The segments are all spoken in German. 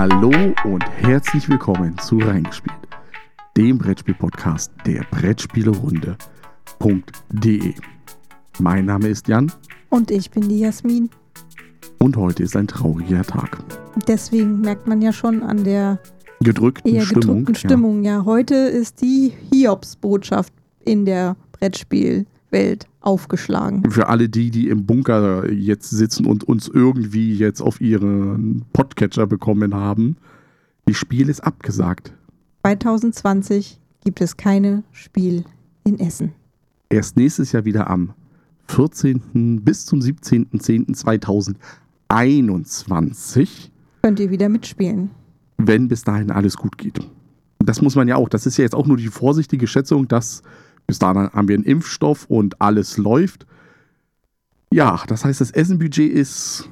Hallo und herzlich willkommen zu Reingespielt, dem Brettspiel-Podcast der Brettspielerunde.de. Mein Name ist Jan. Und ich bin die Jasmin. Und heute ist ein trauriger Tag. Deswegen merkt man ja schon an der gedrückten eher Stimmung. gedrückten Stimmung. Ja. ja, heute ist die Hiobs-Botschaft in der Brettspielwelt aufgeschlagen. Für alle die, die im Bunker jetzt sitzen und uns irgendwie jetzt auf ihren Podcatcher bekommen haben, das Spiel ist abgesagt. 2020 gibt es keine Spiel in Essen. Erst nächstes Jahr wieder am 14. bis zum 17.10.2021 könnt ihr wieder mitspielen. Wenn bis dahin alles gut geht. Das muss man ja auch, das ist ja jetzt auch nur die vorsichtige Schätzung, dass bis dahin haben wir einen Impfstoff und alles läuft. Ja, das heißt, das Essenbudget ist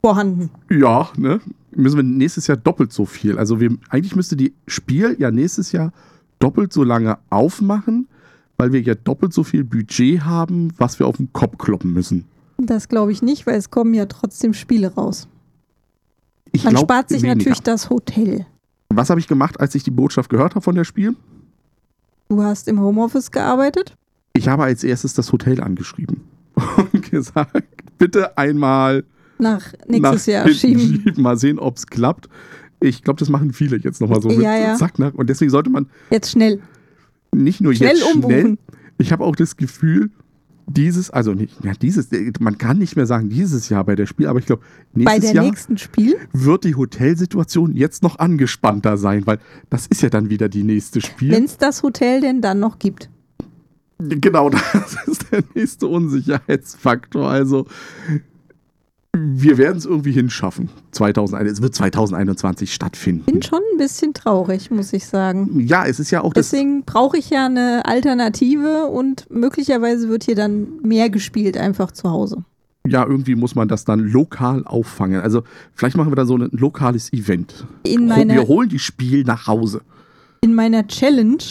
vorhanden. Ja, ne? Müssen wir nächstes Jahr doppelt so viel. Also wir, eigentlich müsste die Spiel ja nächstes Jahr doppelt so lange aufmachen, weil wir ja doppelt so viel Budget haben, was wir auf den Kopf kloppen müssen. Das glaube ich nicht, weil es kommen ja trotzdem Spiele raus. Ich Man glaub, spart sich weniger. natürlich das Hotel. Was habe ich gemacht, als ich die Botschaft gehört habe von der Spiel? Du hast im Homeoffice gearbeitet? Ich habe als erstes das Hotel angeschrieben und gesagt, bitte einmal nach nächstes nach Jahr schieben. schieben. Mal sehen, ob es klappt. Ich glaube, das machen viele jetzt nochmal so. Ja, mit ja. Zack, nach. Und deswegen sollte man Jetzt schnell. nicht nur Schnell jetzt umbuchen. schnell. Ich habe auch das Gefühl, dieses, also nicht, ja, dieses, man kann nicht mehr sagen dieses Jahr bei der Spiel, aber ich glaube, Bei nächstes der Jahr nächsten Spiel? wird die Hotelsituation jetzt noch angespannter sein, weil das ist ja dann wieder die nächste Spiel. Wenn es das Hotel denn dann noch gibt. Genau, das ist der nächste Unsicherheitsfaktor. Also, wir werden es irgendwie hinschaffen. 2001, es wird 2021 stattfinden. Bin schon ein bisschen traurig, muss ich sagen. Ja, es ist ja auch. Deswegen brauche ich ja eine Alternative und möglicherweise wird hier dann mehr gespielt einfach zu Hause. Ja, irgendwie muss man das dann lokal auffangen. Also, vielleicht machen wir dann so ein lokales Event. In wir meiner, holen die Spiel nach Hause. in meiner Challenge,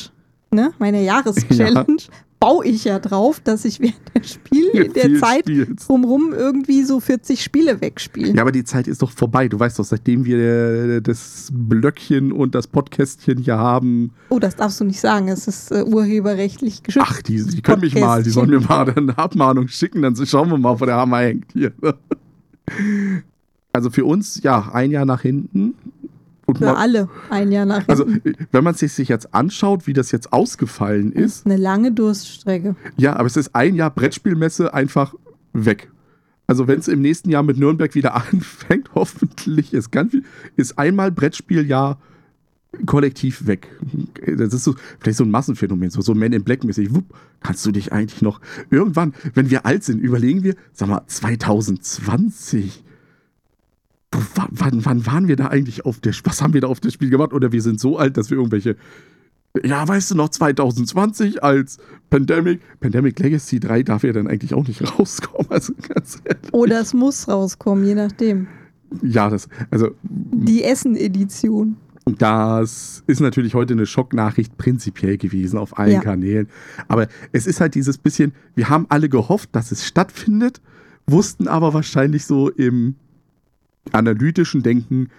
ne, meiner Jahreschallenge, baue ich ja drauf, dass ich während der Spiel in der Zeit spielst. drumrum irgendwie so 40 Spiele wegspiele. Ja, aber die Zeit ist doch vorbei. Du weißt doch, seitdem wir äh, das Blöckchen und das Podcastchen hier haben. Oh, das darfst du nicht sagen. Es ist äh, urheberrechtlich geschützt. Ach, die, die können mich mal, die sollen mir mal eine Abmahnung schicken, dann schauen wir mal, wo der Hammer hängt hier. Also für uns, ja, ein Jahr nach hinten. Und Für alle ein Jahr nach also, wenn man sich jetzt anschaut, wie das jetzt ausgefallen ist, Eine lange Durststrecke. ja, aber es ist ein Jahr Brettspielmesse einfach weg. Also wenn es im nächsten Jahr mit Nürnberg wieder anfängt, hoffentlich ist ganz viel, ist einmal Brettspieljahr kollektiv weg. Das ist so vielleicht so ein Massenphänomen, so, so Men in Black mäßig. Wupp, kannst du dich eigentlich noch irgendwann, wenn wir alt sind, überlegen wir, sag mal 2020. Wann, wann waren wir da eigentlich auf der, was haben wir da auf das Spiel gemacht? Oder wir sind so alt, dass wir irgendwelche ja, weißt du noch, 2020 als Pandemic, Pandemic Legacy 3 darf ja dann eigentlich auch nicht rauskommen. Also ganz ehrlich. Oder es muss rauskommen, je nachdem. Ja, das, also Die Essen-Edition. das ist natürlich heute eine Schocknachricht prinzipiell gewesen auf allen Ja. Kanälen. Aber es ist halt dieses bisschen, wir haben alle gehofft, dass es stattfindet, wussten aber wahrscheinlich so im analytischen Denken,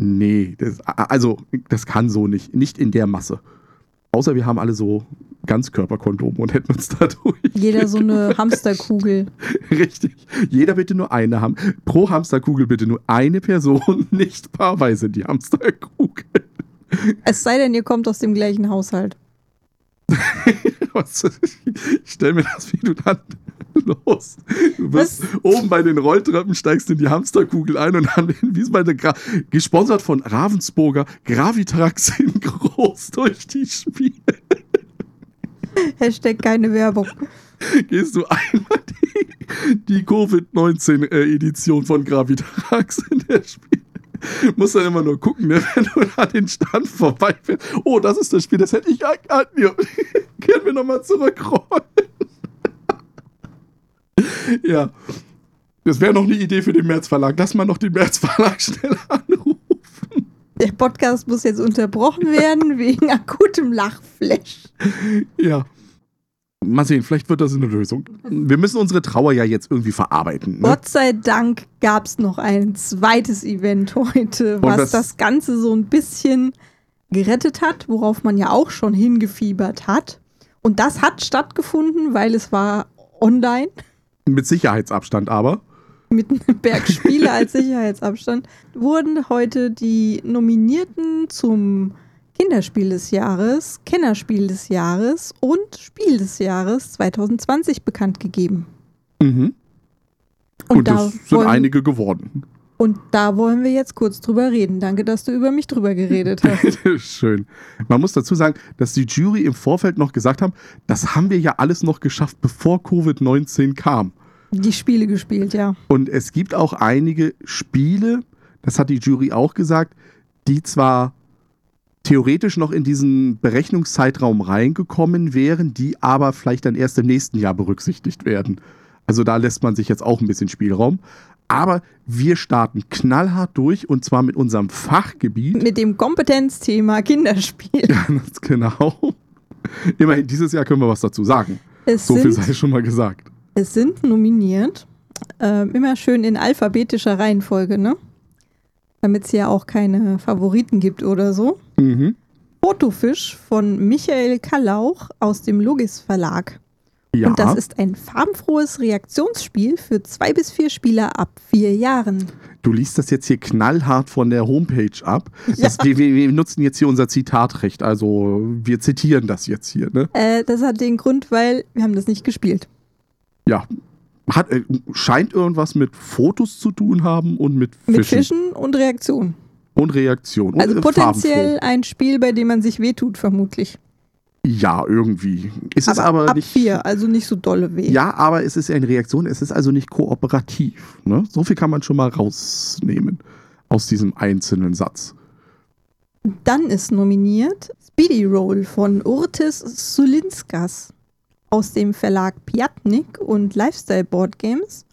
nee, das, also das kann so nicht, nicht in der Masse. Außer wir haben alle so Ganzkörperkondome und hätten uns dadurch. Jeder so eine Hamsterkugel. Richtig. Jeder bitte nur eine haben. Pro Hamsterkugel bitte nur eine Person, nicht paarweise die Hamsterkugel. Es sei denn, ihr kommt aus dem gleichen Haushalt. Ich stell mir das, wie du dann los. Du bist oben bei den Rolltreppen, steigst in die Hamsterkugel ein und dann wie der Gra gesponsert von Ravensburger Gravitrax in groß durch die Spiele. Hashtag keine Werbung. Gehst du einmal die, die Covid-19-Edition von Gravitrax in der Spiel. Musst dann immer nur gucken, ne, wenn du an den Stand vorbeifährst. Oh, das ist das Spiel, das hätte ich. Ah, ah, ja. Können wir nochmal zurückrollen? Ja. Das wäre noch eine Idee für den Märzverlag. Lass mal noch den Märzverlag schnell anrufen. Der Podcast muss jetzt unterbrochen werden wegen akutem Lachflash. Ja. Mal sehen, vielleicht wird das eine Lösung. Wir müssen unsere Trauer ja jetzt irgendwie verarbeiten. Ne? Gott sei Dank gab es noch ein zweites Event heute, was das- das Ganze so ein bisschen gerettet hat, worauf man ja auch schon hingefiebert hat. Und das hat stattgefunden, weil es war online Mit Sicherheitsabstand aber. mit einem Berg Spiele als Sicherheitsabstand, wurden heute die Nominierten zum Kinderspiel des Jahres, Kennerspiel des Jahres und Spiel des Jahres 2020 bekannt gegeben. Mhm. Und, Und, da das sind wollen, einige geworden. und da wollen wir jetzt kurz drüber reden. Danke, dass du über mich drüber geredet hast. Schön. Man muss dazu sagen, dass die Jury im Vorfeld noch gesagt haben, das haben wir ja alles noch geschafft, bevor Covid-19 kam. Die Spiele gespielt, ja. Und es gibt auch einige Spiele, das hat die Jury auch gesagt, die zwar theoretisch noch in diesen Berechnungszeitraum reingekommen wären, die aber vielleicht dann erst im nächsten Jahr berücksichtigt werden. Also da lässt man sich jetzt auch ein bisschen Spielraum. Aber wir starten knallhart durch und zwar mit unserem Fachgebiet. Mit dem Kompetenzthema Kinderspiel. Ganz genau. Immerhin, dieses Jahr können wir was dazu sagen. Es So viel sei schon mal gesagt. Es sind nominiert, ähm, immer schön in alphabetischer Reihenfolge, ne? Damit es ja auch keine Favoriten gibt oder so. Mhm. Fotofisch von Michael Kallauch aus dem Logis Verlag. Ja, Und das ist ein farbenfrohes Reaktionsspiel für zwei bis vier Spieler ab vier Jahren. du liest das jetzt hier knallhart von der Homepage ab. Ja. Das, wir, wir, wir nutzen jetzt hier unser Zitatrecht, also wir zitieren das jetzt hier. Ne? Äh, das hat den Grund, weil wir haben das nicht gespielt. Ja, hat, äh, scheint irgendwas mit Fotos zu tun haben und mit Fischen, Mit Fischen und Reaktion. und Reaktion. Und, Also potenziell farbenfroh. ein Spiel, bei dem man sich wehtut, vermutlich. Ja, irgendwie. Ist es aber ab nicht. vier, also nicht so dolle weh. Ja, aber es ist ja eine Reaktion, es ist also nicht kooperativ. Ne? So viel kann man schon mal rausnehmen aus diesem einzelnen Satz. Dann ist nominiert Speedy Roll von Urtis Sulinskas aus dem Verlag Piatnik und Lifestyle Board Games.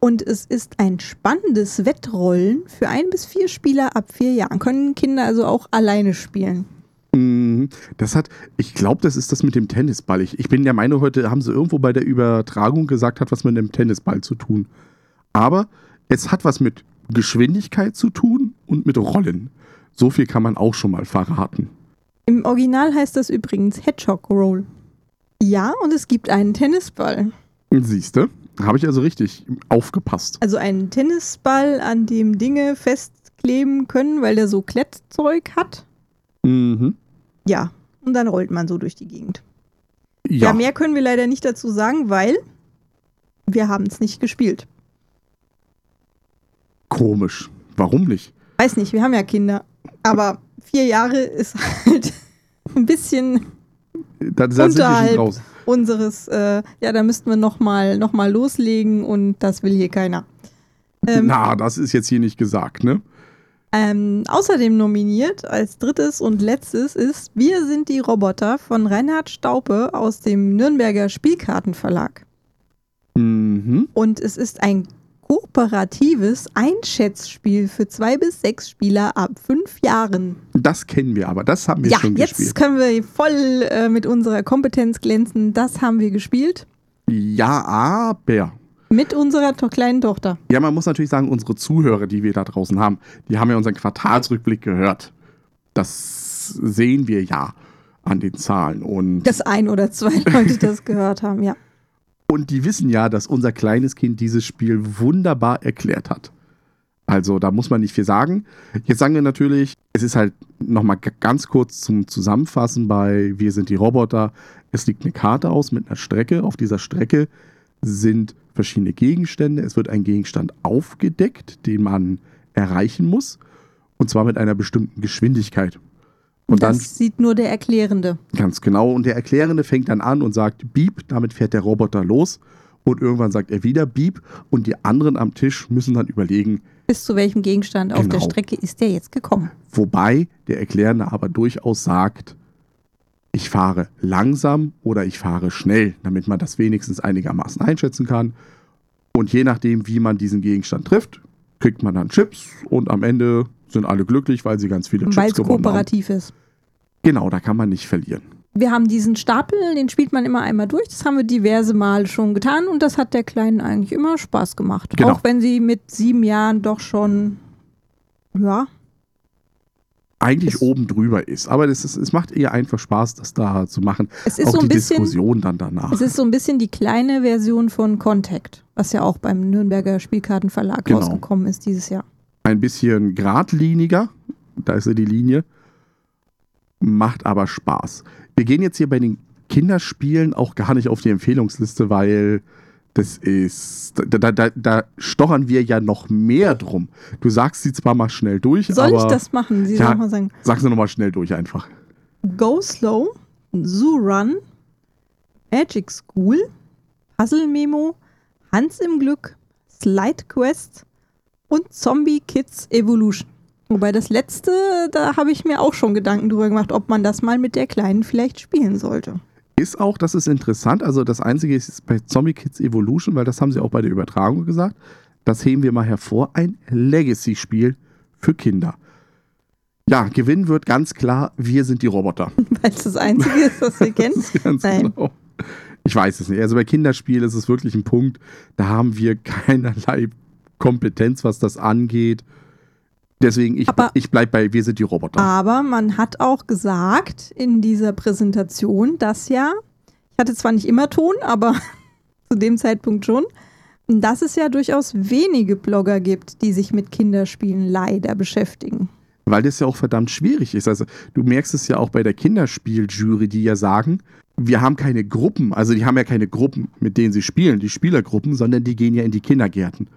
Und es ist ein spannendes Wettrollen für ein bis vier Spieler ab vier Jahren. Können Kinder also auch alleine spielen. Mhm. Das hat, ich glaube, das ist das mit dem Tennisball. Ich, ich bin der Meinung, heute haben sie irgendwo bei der Übertragung gesagt, hat was mit dem Tennisball zu tun. Aber es hat was mit Geschwindigkeit zu tun und mit Rollen. So viel kann man auch schon mal verraten. Im Original heißt das übrigens Hedgehog Roll. Ja, und es gibt einen Tennisball. Siehst du? Habe ich also richtig aufgepasst. Also einen Tennisball, an dem Dinge festkleben können, weil der so Klettzeug hat. Mhm. Ja, und dann rollt man so durch die Gegend. Ja, Ja, mehr können wir leider nicht dazu sagen, weil wir haben es nicht gespielt. komisch. Warum nicht? Weiß nicht, wir haben ja Kinder. Aber vier Jahre ist halt ein bisschen Da, da Unterhalb. unseres, äh, ja, da müssten wir nochmal noch mal loslegen und das will hier keiner. Ähm, Na, das ist jetzt hier nicht gesagt, ne? Ähm, außerdem nominiert als drittes und letztes ist Wir sind die Roboter von Reinhard Staupe aus dem Nürnberger Spielkartenverlag. Mhm. Und es ist ein kooperatives Einschätzspiel für zwei bis sechs Spieler ab fünf Jahren. Das kennen wir aber. Das haben wir ja, schon jetzt gespielt. können wir voll äh, mit unserer Kompetenz glänzen. Das haben wir gespielt Ja, aber. mit unserer to kleinen Tochter. Ja, man muss natürlich sagen, unsere Zuhörer, die wir da draußen haben, die haben ja unseren Quartalsrückblick gehört. Das sehen wir ja an den Zahlen. Und, Dass ein oder zwei Leute das gehört haben, ja. Und die wissen ja, dass unser kleines Kind dieses Spiel wunderbar erklärt hat. Also da muss man nicht viel sagen. Jetzt sagen wir natürlich, es ist halt nochmal ganz kurz zum Zusammenfassen bei Wir sind die Roboter. Es liegt eine Karte aus mit einer Strecke. Auf dieser Strecke sind verschiedene Gegenstände. Es wird ein Gegenstand aufgedeckt, den man erreichen muss. Und zwar mit einer bestimmten Geschwindigkeit. Und dann das sieht nur der Erklärende. Ganz genau. Und der Erklärende fängt dann an und sagt Beep, damit fährt der Roboter los. Und irgendwann sagt er wieder Beep. Und die anderen am Tisch müssen dann überlegen, Bis zu welchem Gegenstand auf der Genau. Strecke ist der jetzt gekommen? wobei der Erklärende aber durchaus sagt, ich fahre langsam oder ich fahre schnell, damit man das wenigstens einigermaßen einschätzen kann. Und je nachdem, wie man diesen Gegenstand trifft, kriegt man dann Chips und am Ende sind alle glücklich, weil sie ganz viele Weil Chips es gewonnen haben. kooperativ ist. Genau, da kann man nicht verlieren. wir haben diesen Stapel, den spielt man immer einmal durch. Das haben wir diverse Mal schon getan und das hat der Kleinen eigentlich immer Spaß gemacht. Genau. Auch wenn sie mit sieben Jahren doch schon, ja, eigentlich Es- oben drüber ist. Aber das ist, es macht ihr einfach Spaß, das da zu machen. es ist auch so ein die bisschen. Diskussion dann danach. Es ist so ein bisschen die kleine Version von Contact, was ja auch beim Nürnberger Spielkartenverlag Genau. rausgekommen ist dieses Jahr. Ein bisschen geradliniger, da ist ja die Linie, macht aber Spaß. Wir gehen jetzt hier bei den Kinderspielen auch gar nicht auf die Empfehlungsliste, weil das ist, da, da, da, da stochern wir ja noch mehr drum. Du sagst sie zwar mal schnell durch, Soll aber ich das machen? Sie Ja. soll mal sagen. sag sie nochmal schnell durch einfach. Go Slow, Zoo Run, Magic School, Puzzle Memo, Hans im Glück, Slide Quest und Zombie Kids Evolution. Wobei das letzte, da habe ich mir auch schon Gedanken drüber gemacht, ob man das mal mit der Kleinen vielleicht spielen sollte. Ist auch, das ist interessant. Also das Einzige ist bei Zombie Kids Evolution, weil das haben sie auch bei der Übertragung gesagt. Das heben wir mal hervor. Ein Legacy-Spiel für Kinder. Ja, gewinnen wird ganz klar, wir sind die Roboter. Weil es das Einzige ist, was wir kennen. Das ist ganz Nein. genau. Ich weiß es nicht. Also bei Kinderspielen ist es wirklich ein Punkt, da haben wir keinerlei Kompetenz, was das angeht. Deswegen, ich, Aber- ich bleibe bei, wir sind die Roboter. Aber man hat auch gesagt in dieser Präsentation, dass ja, ich hatte zwar nicht immer Ton, aber zu dem Zeitpunkt schon, dass es ja durchaus wenige Blogger gibt, die sich mit Kinderspielen leider beschäftigen. Weil das ja auch verdammt schwierig ist. Also du merkst es ja auch bei der Kinderspieljury, die ja sagen, wir haben keine Gruppen, also die haben ja keine Gruppen, mit denen sie spielen, die Spielergruppen, sondern die gehen ja in die Kindergärten.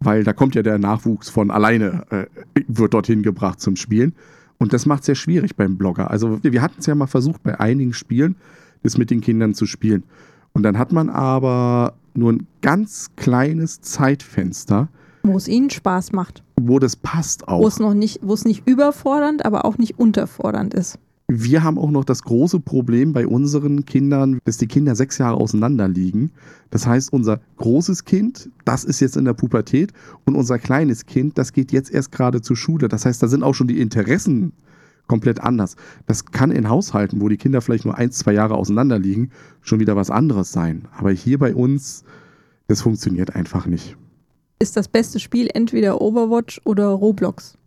Weil da kommt ja der Nachwuchs von alleine, äh, wird dorthin gebracht zum Spielen. Und das macht es sehr schwierig beim Blogger. Also wir hatten es ja mal versucht, bei einigen Spielen das mit den Kindern zu spielen. Und dann hat man aber nur ein ganz kleines Zeitfenster, Wo es ihnen Spaß macht. wo das passt auch. Wo es noch nicht, wo es nicht überfordernd, aber auch nicht unterfordernd ist. Wir haben auch noch das große Problem bei unseren Kindern, dass die Kinder sechs Jahre auseinander liegen. Das heißt, unser großes Kind, das ist jetzt in der Pubertät und unser kleines Kind, das geht jetzt erst gerade zur Schule. Das heißt, da sind auch schon die Interessen komplett anders. Das kann in Haushalten, wo die Kinder vielleicht nur ein, zwei Jahre auseinander liegen, schon wieder was anderes sein. Aber hier bei uns, das funktioniert einfach nicht. Ist das beste Spiel entweder Overwatch oder Roblox?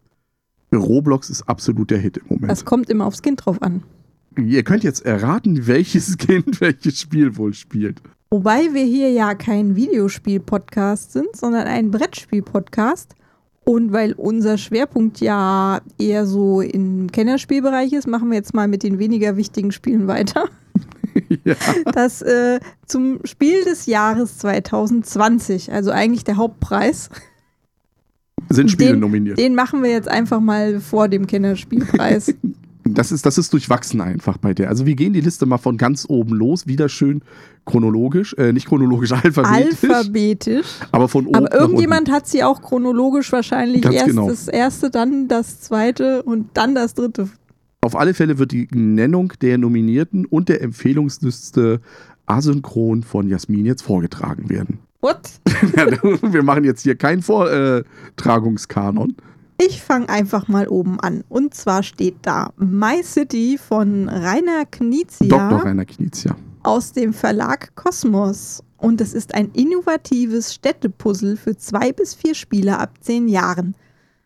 Roblox ist absolut der Hit im Moment. Das kommt immer aufs Kind drauf an. Ihr könnt jetzt erraten, welches Kind welches Spiel wohl spielt. Wobei wir hier ja kein Videospiel-Podcast sind, sondern ein Brettspiel-Podcast. Und weil unser Schwerpunkt ja eher so im Kennerspielbereich ist, machen wir jetzt mal mit den weniger wichtigen Spielen weiter. ja. Das äh, zum Spiel des Jahres 2020, also eigentlich der Hauptpreis, Sind Spiele Den- nominiert. den machen wir jetzt einfach mal vor dem Kennerspielpreis. Das ist, das ist durchwachsen einfach bei der. Also wir gehen die Liste mal von ganz oben los, wieder schön chronologisch, äh, nicht chronologisch, alphabetisch, Alphabetisch. aber von oben Aber irgendjemand hat sie auch chronologisch wahrscheinlich Ganz erst genau. das erste, dann das zweite und dann das dritte. Auf alle Fälle wird die Nennung der Nominierten und der Empfehlungsliste asynchron von Jasmin jetzt vorgetragen werden. What? wir machen jetzt hier keinen Vortragungskanon. Ich fange einfach mal oben an. Und zwar steht da My City von Rainer Knizia Dr. Rainer Knizia. aus dem Verlag Kosmos. Und es ist ein innovatives Städtepuzzle für zwei bis vier Spieler ab zehn Jahren.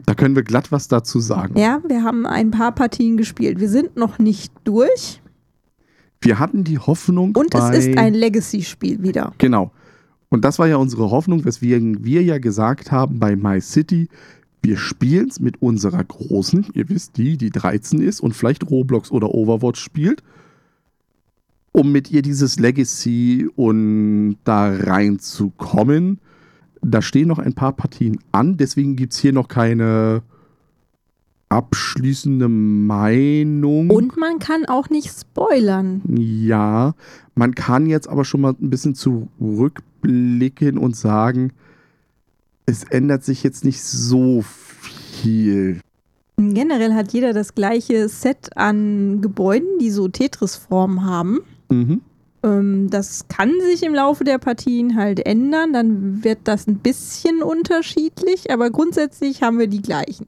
Da können wir glatt was dazu sagen. Ja, wir haben ein paar Partien gespielt. Wir sind noch nicht durch. Wir hatten die Hoffnung Und es ist ein Legacy-Spiel wieder. Genau. Und das war ja unsere Hoffnung, weswegen wir ja gesagt haben bei My City, wir spielen es mit unserer Großen, ihr wisst die, die 13 ist und vielleicht Roblox oder Overwatch spielt, um mit ihr dieses Legacy und da reinzukommen. Da stehen noch ein paar Partien an, deswegen gibt es hier noch keine abschließende Meinung. Und man kann auch nicht spoilern. Ja, man kann jetzt aber schon mal ein bisschen zurückblicken und sagen, es ändert sich jetzt nicht so viel. Generell hat jeder das gleiche Set an Gebäuden, die so Tetris-Form haben. Mhm. Ähm, das kann sich im Laufe der Partien halt ändern. Dann wird das ein bisschen unterschiedlich, aber grundsätzlich haben wir die gleichen.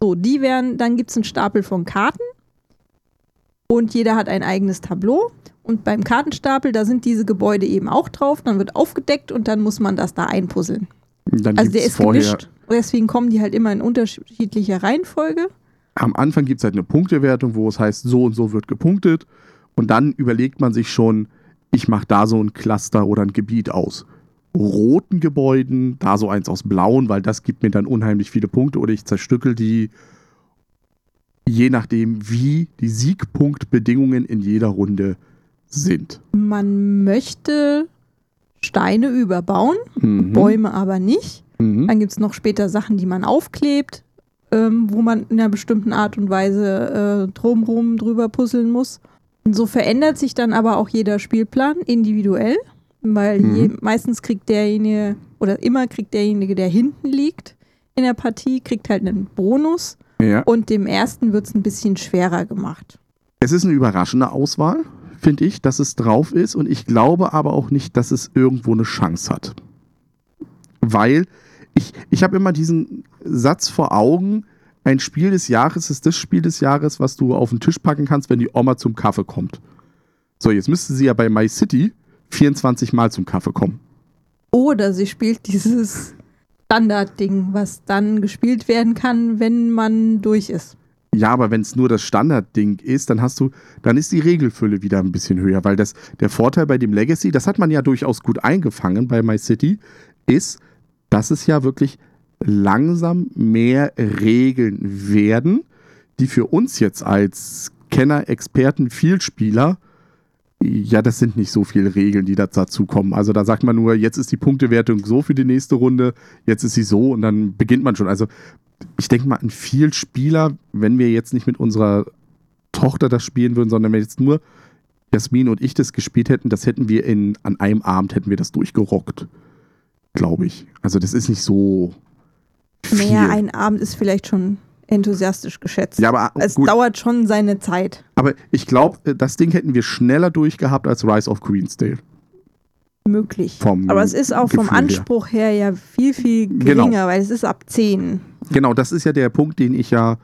So, die werden, dann gibt es einen Stapel von Karten. Und jeder hat ein eigenes Tableau. Und beim Kartenstapel, da sind diese Gebäude eben auch drauf. Dann wird aufgedeckt und dann muss man das da einpuzzeln. Dann Also der ist vorher, gemischt. Deswegen kommen die halt immer in unterschiedlicher Reihenfolge. am Anfang gibt es halt eine Punktewertung, wo es heißt, so und so wird gepunktet. Und dann überlegt man sich schon, ich mache da so ein Cluster oder ein Gebiet aus roten Gebäuden, da so eins aus blauen, weil das gibt mir dann unheimlich viele Punkte oder ich zerstückel die, je nachdem, wie die Siegpunktbedingungen in jeder Runde sind. Man möchte Steine überbauen, Mhm. Bäume aber nicht. Mhm. Dann gibt es noch später Sachen, die man aufklebt, ähm, wo man in einer bestimmten Art und Weise äh, drumrum drüber puzzeln muss. Und so verändert sich dann aber auch jeder Spielplan individuell, weil Mhm. je, meistens kriegt derjenige oder immer kriegt derjenige, der hinten liegt in der Partie, kriegt halt einen Bonus Ja. und dem ersten wird es ein bisschen schwerer gemacht. Es ist eine überraschende Auswahl, finde ich, dass es drauf ist. Und ich glaube aber auch nicht, dass es irgendwo eine Chance hat. Weil ich, ich habe immer diesen Satz vor Augen, ein Spiel des Jahres ist das Spiel des Jahres, was du auf den Tisch packen kannst, wenn die Oma zum Kaffee kommt. So, jetzt müsste sie ja bei My City 24 Mal zum Kaffee kommen. Oder sie spielt dieses Standardding, was dann gespielt werden kann, wenn man durch ist. Ja, aber wenn es nur das Standardding ist, dann hast du, dann ist die Regelfülle wieder ein bisschen höher, weil das der Vorteil bei dem Legacy, das hat man ja durchaus gut eingefangen bei My City, ist, dass es ja wirklich langsam mehr Regeln werden, die für uns jetzt als Kenner, Experten, Vielspieler, ja, das sind nicht so viele Regeln, die da dazu kommen. Also da sagt man nur, jetzt ist die Punktewertung so für die nächste Runde, jetzt ist sie so und dann beginnt man schon. Also ich denke mal, ein Vielspieler, wenn wir jetzt nicht mit unserer Tochter das spielen würden, sondern wenn jetzt nur Jasmin und ich das gespielt hätten, das hätten wir in, an einem Abend hätten wir das durchgerockt. Glaube ich. Also das ist nicht so viel. Naja, ein Abend ist vielleicht schon enthusiastisch geschätzt. ja, aber es gut. dauert schon seine Zeit. Aber ich glaube, das Ding hätten wir schneller durchgehabt als Rise of Queensdale. Möglich. Vom Aber es ist auch vom Gefühl her. Anspruch her ja viel, viel Genau. geringer, weil es ist ab 10. Genau, das ist ja der Punkt, den ich ja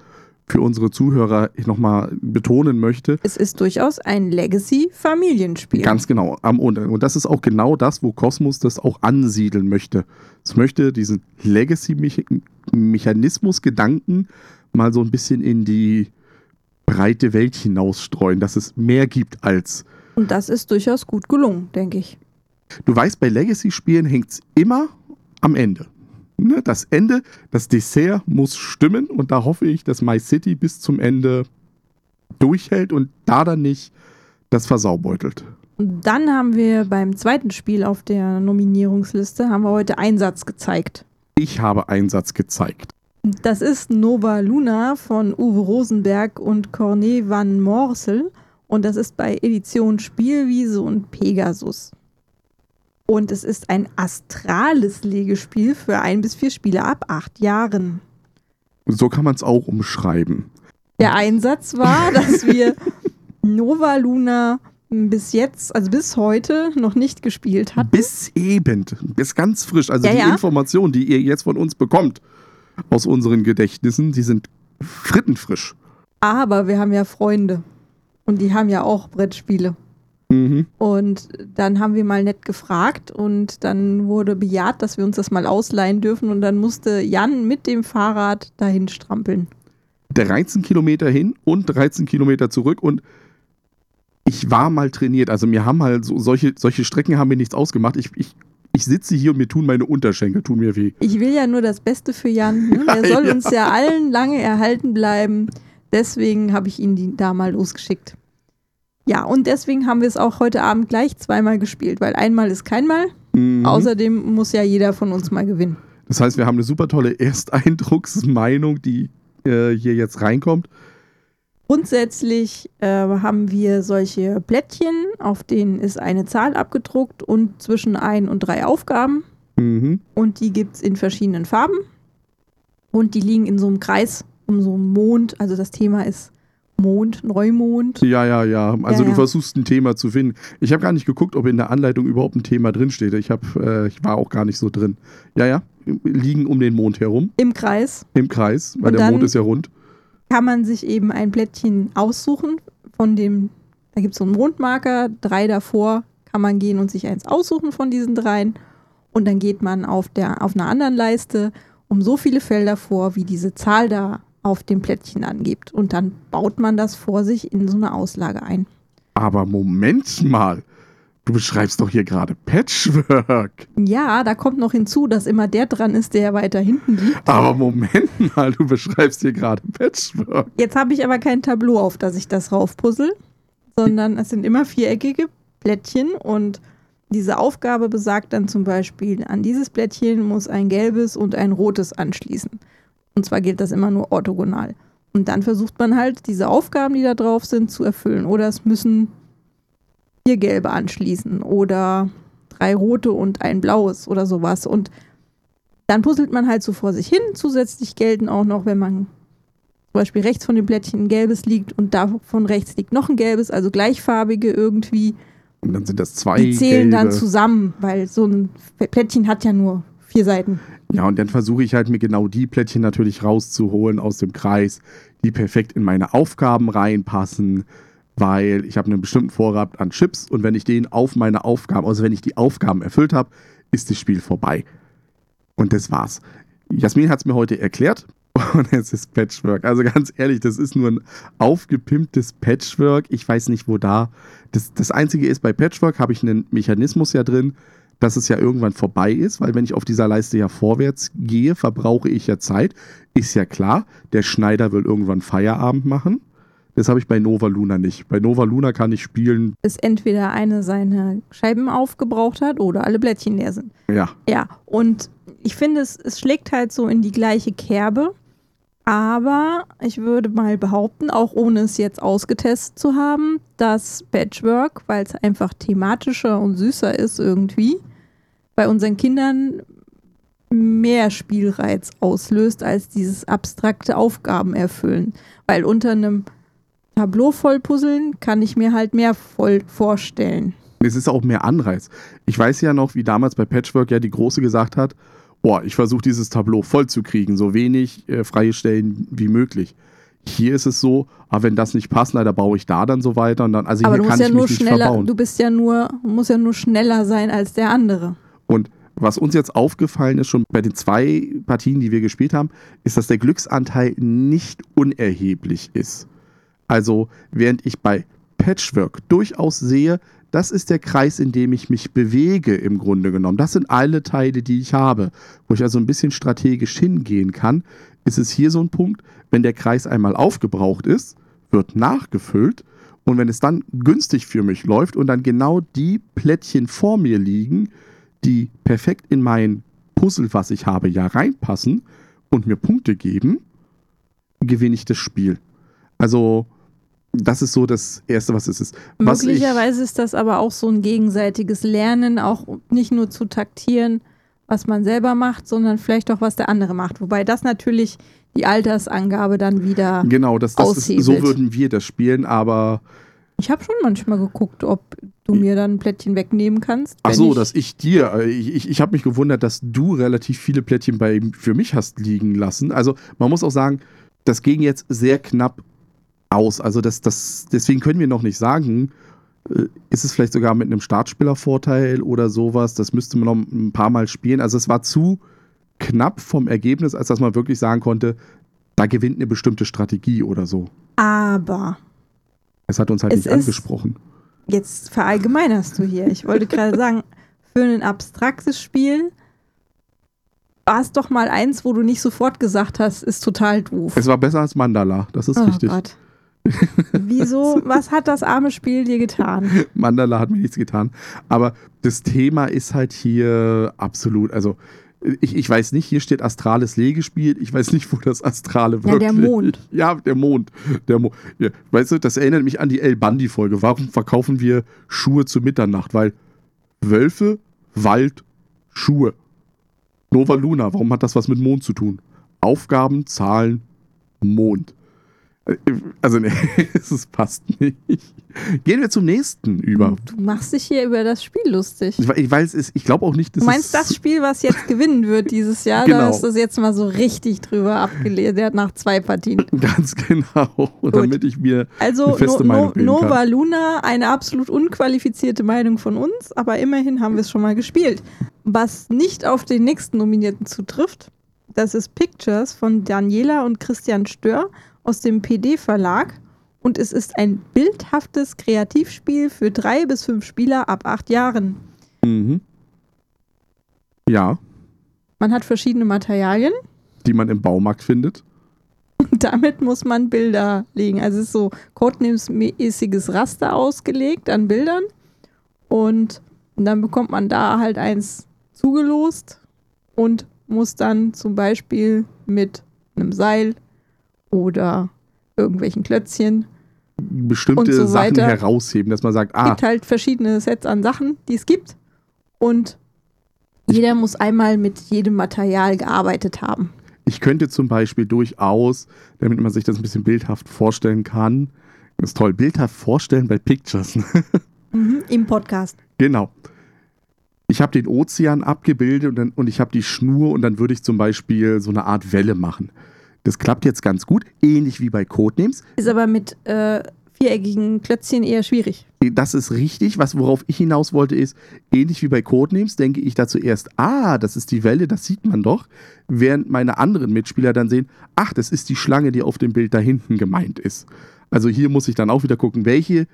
für unsere Zuhörer nochmal betonen möchte. Es ist durchaus ein Legacy-Familienspiel. Ganz genau. Am und, und das ist auch genau das, wo Cosmos das auch ansiedeln möchte. Es möchte diesen Legacy-Mechanismus-Gedanken mal so ein bisschen in die breite Welt hinausstreuen, dass es mehr gibt als. Und das ist durchaus gut gelungen, denke ich. Du weißt, bei Legacy-Spielen hängt es immer am Ende. Ne? Das Ende, das Dessert muss stimmen und da hoffe ich, dass My City bis zum Ende durchhält und da dann nicht das versaubeutelt. Und dann haben wir beim zweiten Spiel auf der Nominierungsliste, haben wir heute Einsatz gezeigt. Ich habe Einsatz gezeigt. Das ist Nova Luna von Uwe Rosenberg und Corné van Morsel. Und das ist bei Edition Spielwiese und Pegasus. Und es ist ein astrales Legespiel für ein bis vier Spieler ab acht Jahren. So kann man es auch umschreiben. Der Einsatz war, dass wir Nova Luna bis jetzt, also bis heute, noch nicht gespielt hatten. Bis eben, bis ganz frisch. Also Ja, die ja. Informationen, die ihr jetzt von uns bekommt, aus unseren Gedächtnissen, die sind frittenfrisch. Aber wir haben ja Freunde. Und die haben ja auch Brettspiele. Mhm. Und dann haben wir mal nett gefragt und dann wurde bejaht, dass wir uns das mal ausleihen dürfen. Und dann musste Jan mit dem Fahrrad dahin strampeln. 13 Kilometer hin und 13 Kilometer zurück und ich war mal trainiert. Also mir haben halt so, solche, solche Strecken haben mir nichts ausgemacht. Ich, ich, ich sitze hier und mir tun meine Unterschenkel, tun mir weh. Ich will ja nur das Beste für Jan. Ne? Der soll Ja. uns ja allen lange erhalten bleiben. Deswegen habe ich ihn da mal losgeschickt. Ja, und deswegen haben wir es auch heute Abend gleich zweimal gespielt, weil einmal ist kein Mal. Mhm. Außerdem muss ja jeder von uns mal gewinnen. Das heißt, wir haben eine super tolle Ersteindrucksmeinung, die äh, hier jetzt reinkommt. Grundsätzlich äh, haben wir solche Plättchen, auf denen ist eine Zahl abgedruckt und zwischen ein und drei Aufgaben. Mhm. Und die gibt es in verschiedenen Farben. Und die liegen in so einem Kreis um so einen Mond. Also das Thema ist Mond, Neumond. Ja, ja, ja. Also Ja, du ja. versuchst ein Thema zu finden. Ich habe gar nicht geguckt, ob in der Anleitung überhaupt ein Thema drinsteht. Ich, hab, äh, ich war auch gar nicht so drin. Ja, ja. Liegen um den Mond herum, Im Kreis im Kreis, weil Und der Mond ist ja rund. kann man sich eben ein Plättchen aussuchen, von dem, da gibt es so einen Mondmarker, drei davor kann man gehen und sich eins aussuchen von diesen dreien. Und dann geht man auf, der, auf einer anderen Leiste um so viele Felder vor, wie diese Zahl da auf dem Plättchen angibt. Und dann baut man das vor sich in so eine Auslage ein. Aber Moment mal. Du beschreibst doch hier gerade Patchwork. Ja, da kommt noch hinzu, dass immer der dran ist, der weiter hinten liegt. Aber Moment mal, du beschreibst hier gerade Patchwork. Jetzt habe ich aber kein Tableau, auf das ich das raufpuzzle, sondern es sind immer viereckige Plättchen und diese Aufgabe besagt dann zum Beispiel, an dieses Plättchen muss ein gelbes und ein rotes anschließen. Und zwar gilt das immer nur orthogonal. Und dann versucht man halt, diese Aufgaben, die da drauf sind, zu erfüllen. Oder es müssen vier gelbe anschließen oder drei rote und ein blaues oder sowas. Und dann puzzelt man halt so vor sich hin. Zusätzlich gelten auch noch, wenn man zum Beispiel rechts von dem Plättchen ein gelbes liegt und davon rechts liegt noch ein gelbes, also gleichfarbige irgendwie. Und dann sind das zwei. Die zählen gelbe. dann zusammen, weil so ein Plättchen hat ja nur vier Seiten. Ja, und dann versuche ich halt mir genau die Plättchen natürlich rauszuholen aus dem Kreis, die perfekt in meine Aufgaben reinpassen, weil ich habe einen bestimmten Vorrat an Chips und wenn ich den auf meine Aufgaben, also wenn ich die Aufgaben erfüllt habe, ist das Spiel vorbei. Und das war's. Jasmin hat es mir heute erklärt und es ist Patchwork. Also ganz ehrlich, das ist nur ein aufgepimptes Patchwork. Ich weiß nicht, wo da. Das, das Einzige ist, bei Patchwork habe ich einen Mechanismus ja drin, dass es ja irgendwann vorbei ist, weil wenn ich auf dieser Leiste ja vorwärts gehe, verbrauche ich ja Zeit. Ist ja klar, der Schneider will irgendwann Feierabend machen. Das habe ich bei Nova Luna nicht. Bei Nova Luna kann ich spielen. Bis entweder eine seine Scheiben aufgebraucht hat oder alle Blättchen leer sind. Ja, Ja, und ich finde, es, es schlägt halt so in die gleiche Kerbe. Aber ich würde mal behaupten, auch ohne es jetzt ausgetestet zu haben, dass Patchwork, weil es einfach thematischer und süßer ist irgendwie, bei unseren Kindern mehr Spielreiz auslöst als dieses abstrakte Aufgaben erfüllen. Weil unter einem Tableau voll puzzeln kann ich mir halt mehr voll vorstellen. es ist auch mehr Anreiz. Ich weiß ja noch, wie damals bei Patchwork ja die Große gesagt hat, boah, ich versuche dieses Tableau voll zu kriegen, so wenig äh, freie Stellen wie möglich. Hier ist es so, aber wenn das nicht passt, na, da baue ich da dann so weiter und dann, also Aber hier du kann musst ja ich nur mich nicht schneller, verbauen. du bist ja nur, musst ja nur schneller sein als der andere. Und was uns jetzt aufgefallen ist, schon bei den zwei Partien, die wir gespielt haben, ist, dass der Glücksanteil nicht unerheblich ist. Also, während ich bei Patchwork durchaus sehe, das ist der Kreis, in dem ich mich bewege, im Grunde genommen. Das sind alle Teile, die ich habe. Wo ich also ein bisschen strategisch hingehen kann, ist es hier so ein Punkt, wenn der Kreis einmal aufgebraucht ist, wird nachgefüllt. Und wenn es dann günstig für mich läuft und dann genau die Plättchen vor mir liegen, die perfekt in mein Puzzle, was ich habe, ja reinpassen und mir Punkte geben, gewinne ich das Spiel. Also, das ist so das Erste, was es ist. Was ich, Möglicherweise ist das aber auch so ein gegenseitiges Lernen, auch nicht nur zu taktieren, was man selber macht, sondern vielleicht auch, was der andere macht. Wobei das natürlich die Altersangabe dann wieder. genau, das, das ist, so würden wir das spielen, aber Ich habe schon manchmal geguckt, ob du mir dann ein Plättchen wegnehmen kannst. ach so, dass ich dir, äh, ich, ich, ich habe mich gewundert, dass du relativ viele Plättchen bei, für mich hast liegen lassen. Also, man muss auch sagen, das ging jetzt sehr knapp aus. Also, das, das, deswegen können wir noch nicht sagen, äh, ist es vielleicht sogar mit einem Startspielervorteil oder sowas. Das müsste man noch ein paar Mal spielen. Also, es war zu knapp vom Ergebnis, als dass man wirklich sagen konnte, da gewinnt eine bestimmte Strategie oder so. Aber Es hat uns halt nicht angesprochen. jetzt verallgemeinerst du hier. Ich wollte gerade sagen, für ein abstraktes Spiel war es doch mal eins, wo du nicht sofort gesagt hast, ist total doof. Es war besser als Mandala, das ist oh richtig. Gott. Wieso? Was hat das arme Spiel dir getan? Mandala hat mir nichts getan. Aber das Thema ist halt hier absolut, also ich, ich weiß nicht, hier steht astrales Legespiel. Ich weiß nicht, wo das Astrale Ja, wirklich... der Mond. Ja, der Mond. Der Mo ja, weißt du, das erinnert mich an die El Bandi-Folge. Warum verkaufen wir Schuhe zu Mitternacht? Weil Wölfe, Wald, Schuhe. Nova Luna, warum hat das was mit Mond zu tun? Aufgaben, Zahlen, Mond. Also, nee, es passt nicht. Gehen wir zum nächsten über. Du machst dich hier über das Spiel lustig. Ich, ich weiß es, ich glaube auch nicht, dass Du meinst das Spiel, was jetzt gewinnen wird dieses Jahr? Da Genau. ist das jetzt mal so richtig drüber abgelehnt. Der hat nach zwei Partien. Ganz genau. Damit ich mir Also eine feste no, Meinung no, Nova kann. Luna, eine absolut unqualifizierte Meinung von uns, aber immerhin haben wir es schon mal gespielt. Was nicht auf den nächsten Nominierten zutrifft, das ist Pictures von Daniela und Christian Stör aus dem PD-Verlag. Und es ist ein bildhaftes Kreativspiel für drei bis fünf Spieler ab acht Jahren. Mhm. Ja, Man hat verschiedene Materialien die man im Baumarkt findet. und damit muss man Bilder legen. Also es ist so codenames-mäßiges Raster ausgelegt an Bildern und dann bekommt man da halt eins zugelost und muss dann zum Beispiel mit einem Seil oder irgendwelchen Klötzchen. Bestimmte Und so Sachen weiter. herausheben, dass man sagt, Es ah, gibt halt verschiedene Sets an Sachen, die es gibt und jeder muss einmal mit jedem Material gearbeitet haben. ich könnte zum Beispiel durchaus, damit man sich das ein bisschen bildhaft vorstellen kann, das ist toll, bildhaft vorstellen bei Pictures. Mhm, Im Podcast. Genau. Ich habe den Ozean abgebildet und, dann, und ich habe die Schnur und dann würde ich zum Beispiel so eine Art Welle machen. Das klappt jetzt ganz gut, ähnlich wie bei Codenames. Ist aber mit äh, viereckigen Klötzchen eher schwierig. Das ist richtig. Was, worauf ich hinaus wollte, ist, ähnlich wie bei Codenames, denke ich da zuerst, ah, das ist die Welle, das sieht man doch. Während meine anderen Mitspieler dann sehen, ach, das ist die Schlange, die auf dem Bild da hinten gemeint ist. Also hier muss ich dann auch wieder gucken, welche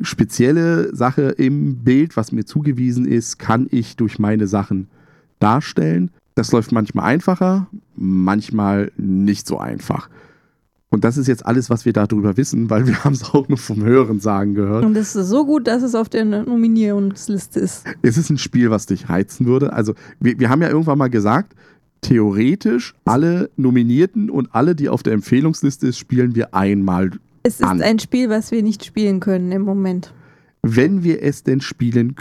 spezielle Sache im Bild, was mir zugewiesen ist, kann ich durch meine Sachen darstellen. Das läuft manchmal einfacher, manchmal nicht so einfach. Und das ist jetzt alles, was wir darüber wissen, weil wir haben es auch nur vom Hören sagen gehört. Und es ist so gut, dass es auf der Nominierungsliste ist. Es ist ein Spiel, was dich reizen würde. Also wir, wir haben ja irgendwann mal gesagt, theoretisch alle Nominierten und alle, die auf der Empfehlungsliste ist, spielen wir einmal, Es ist An. ein Spiel, was wir nicht spielen können im Moment. wenn wir es denn spielen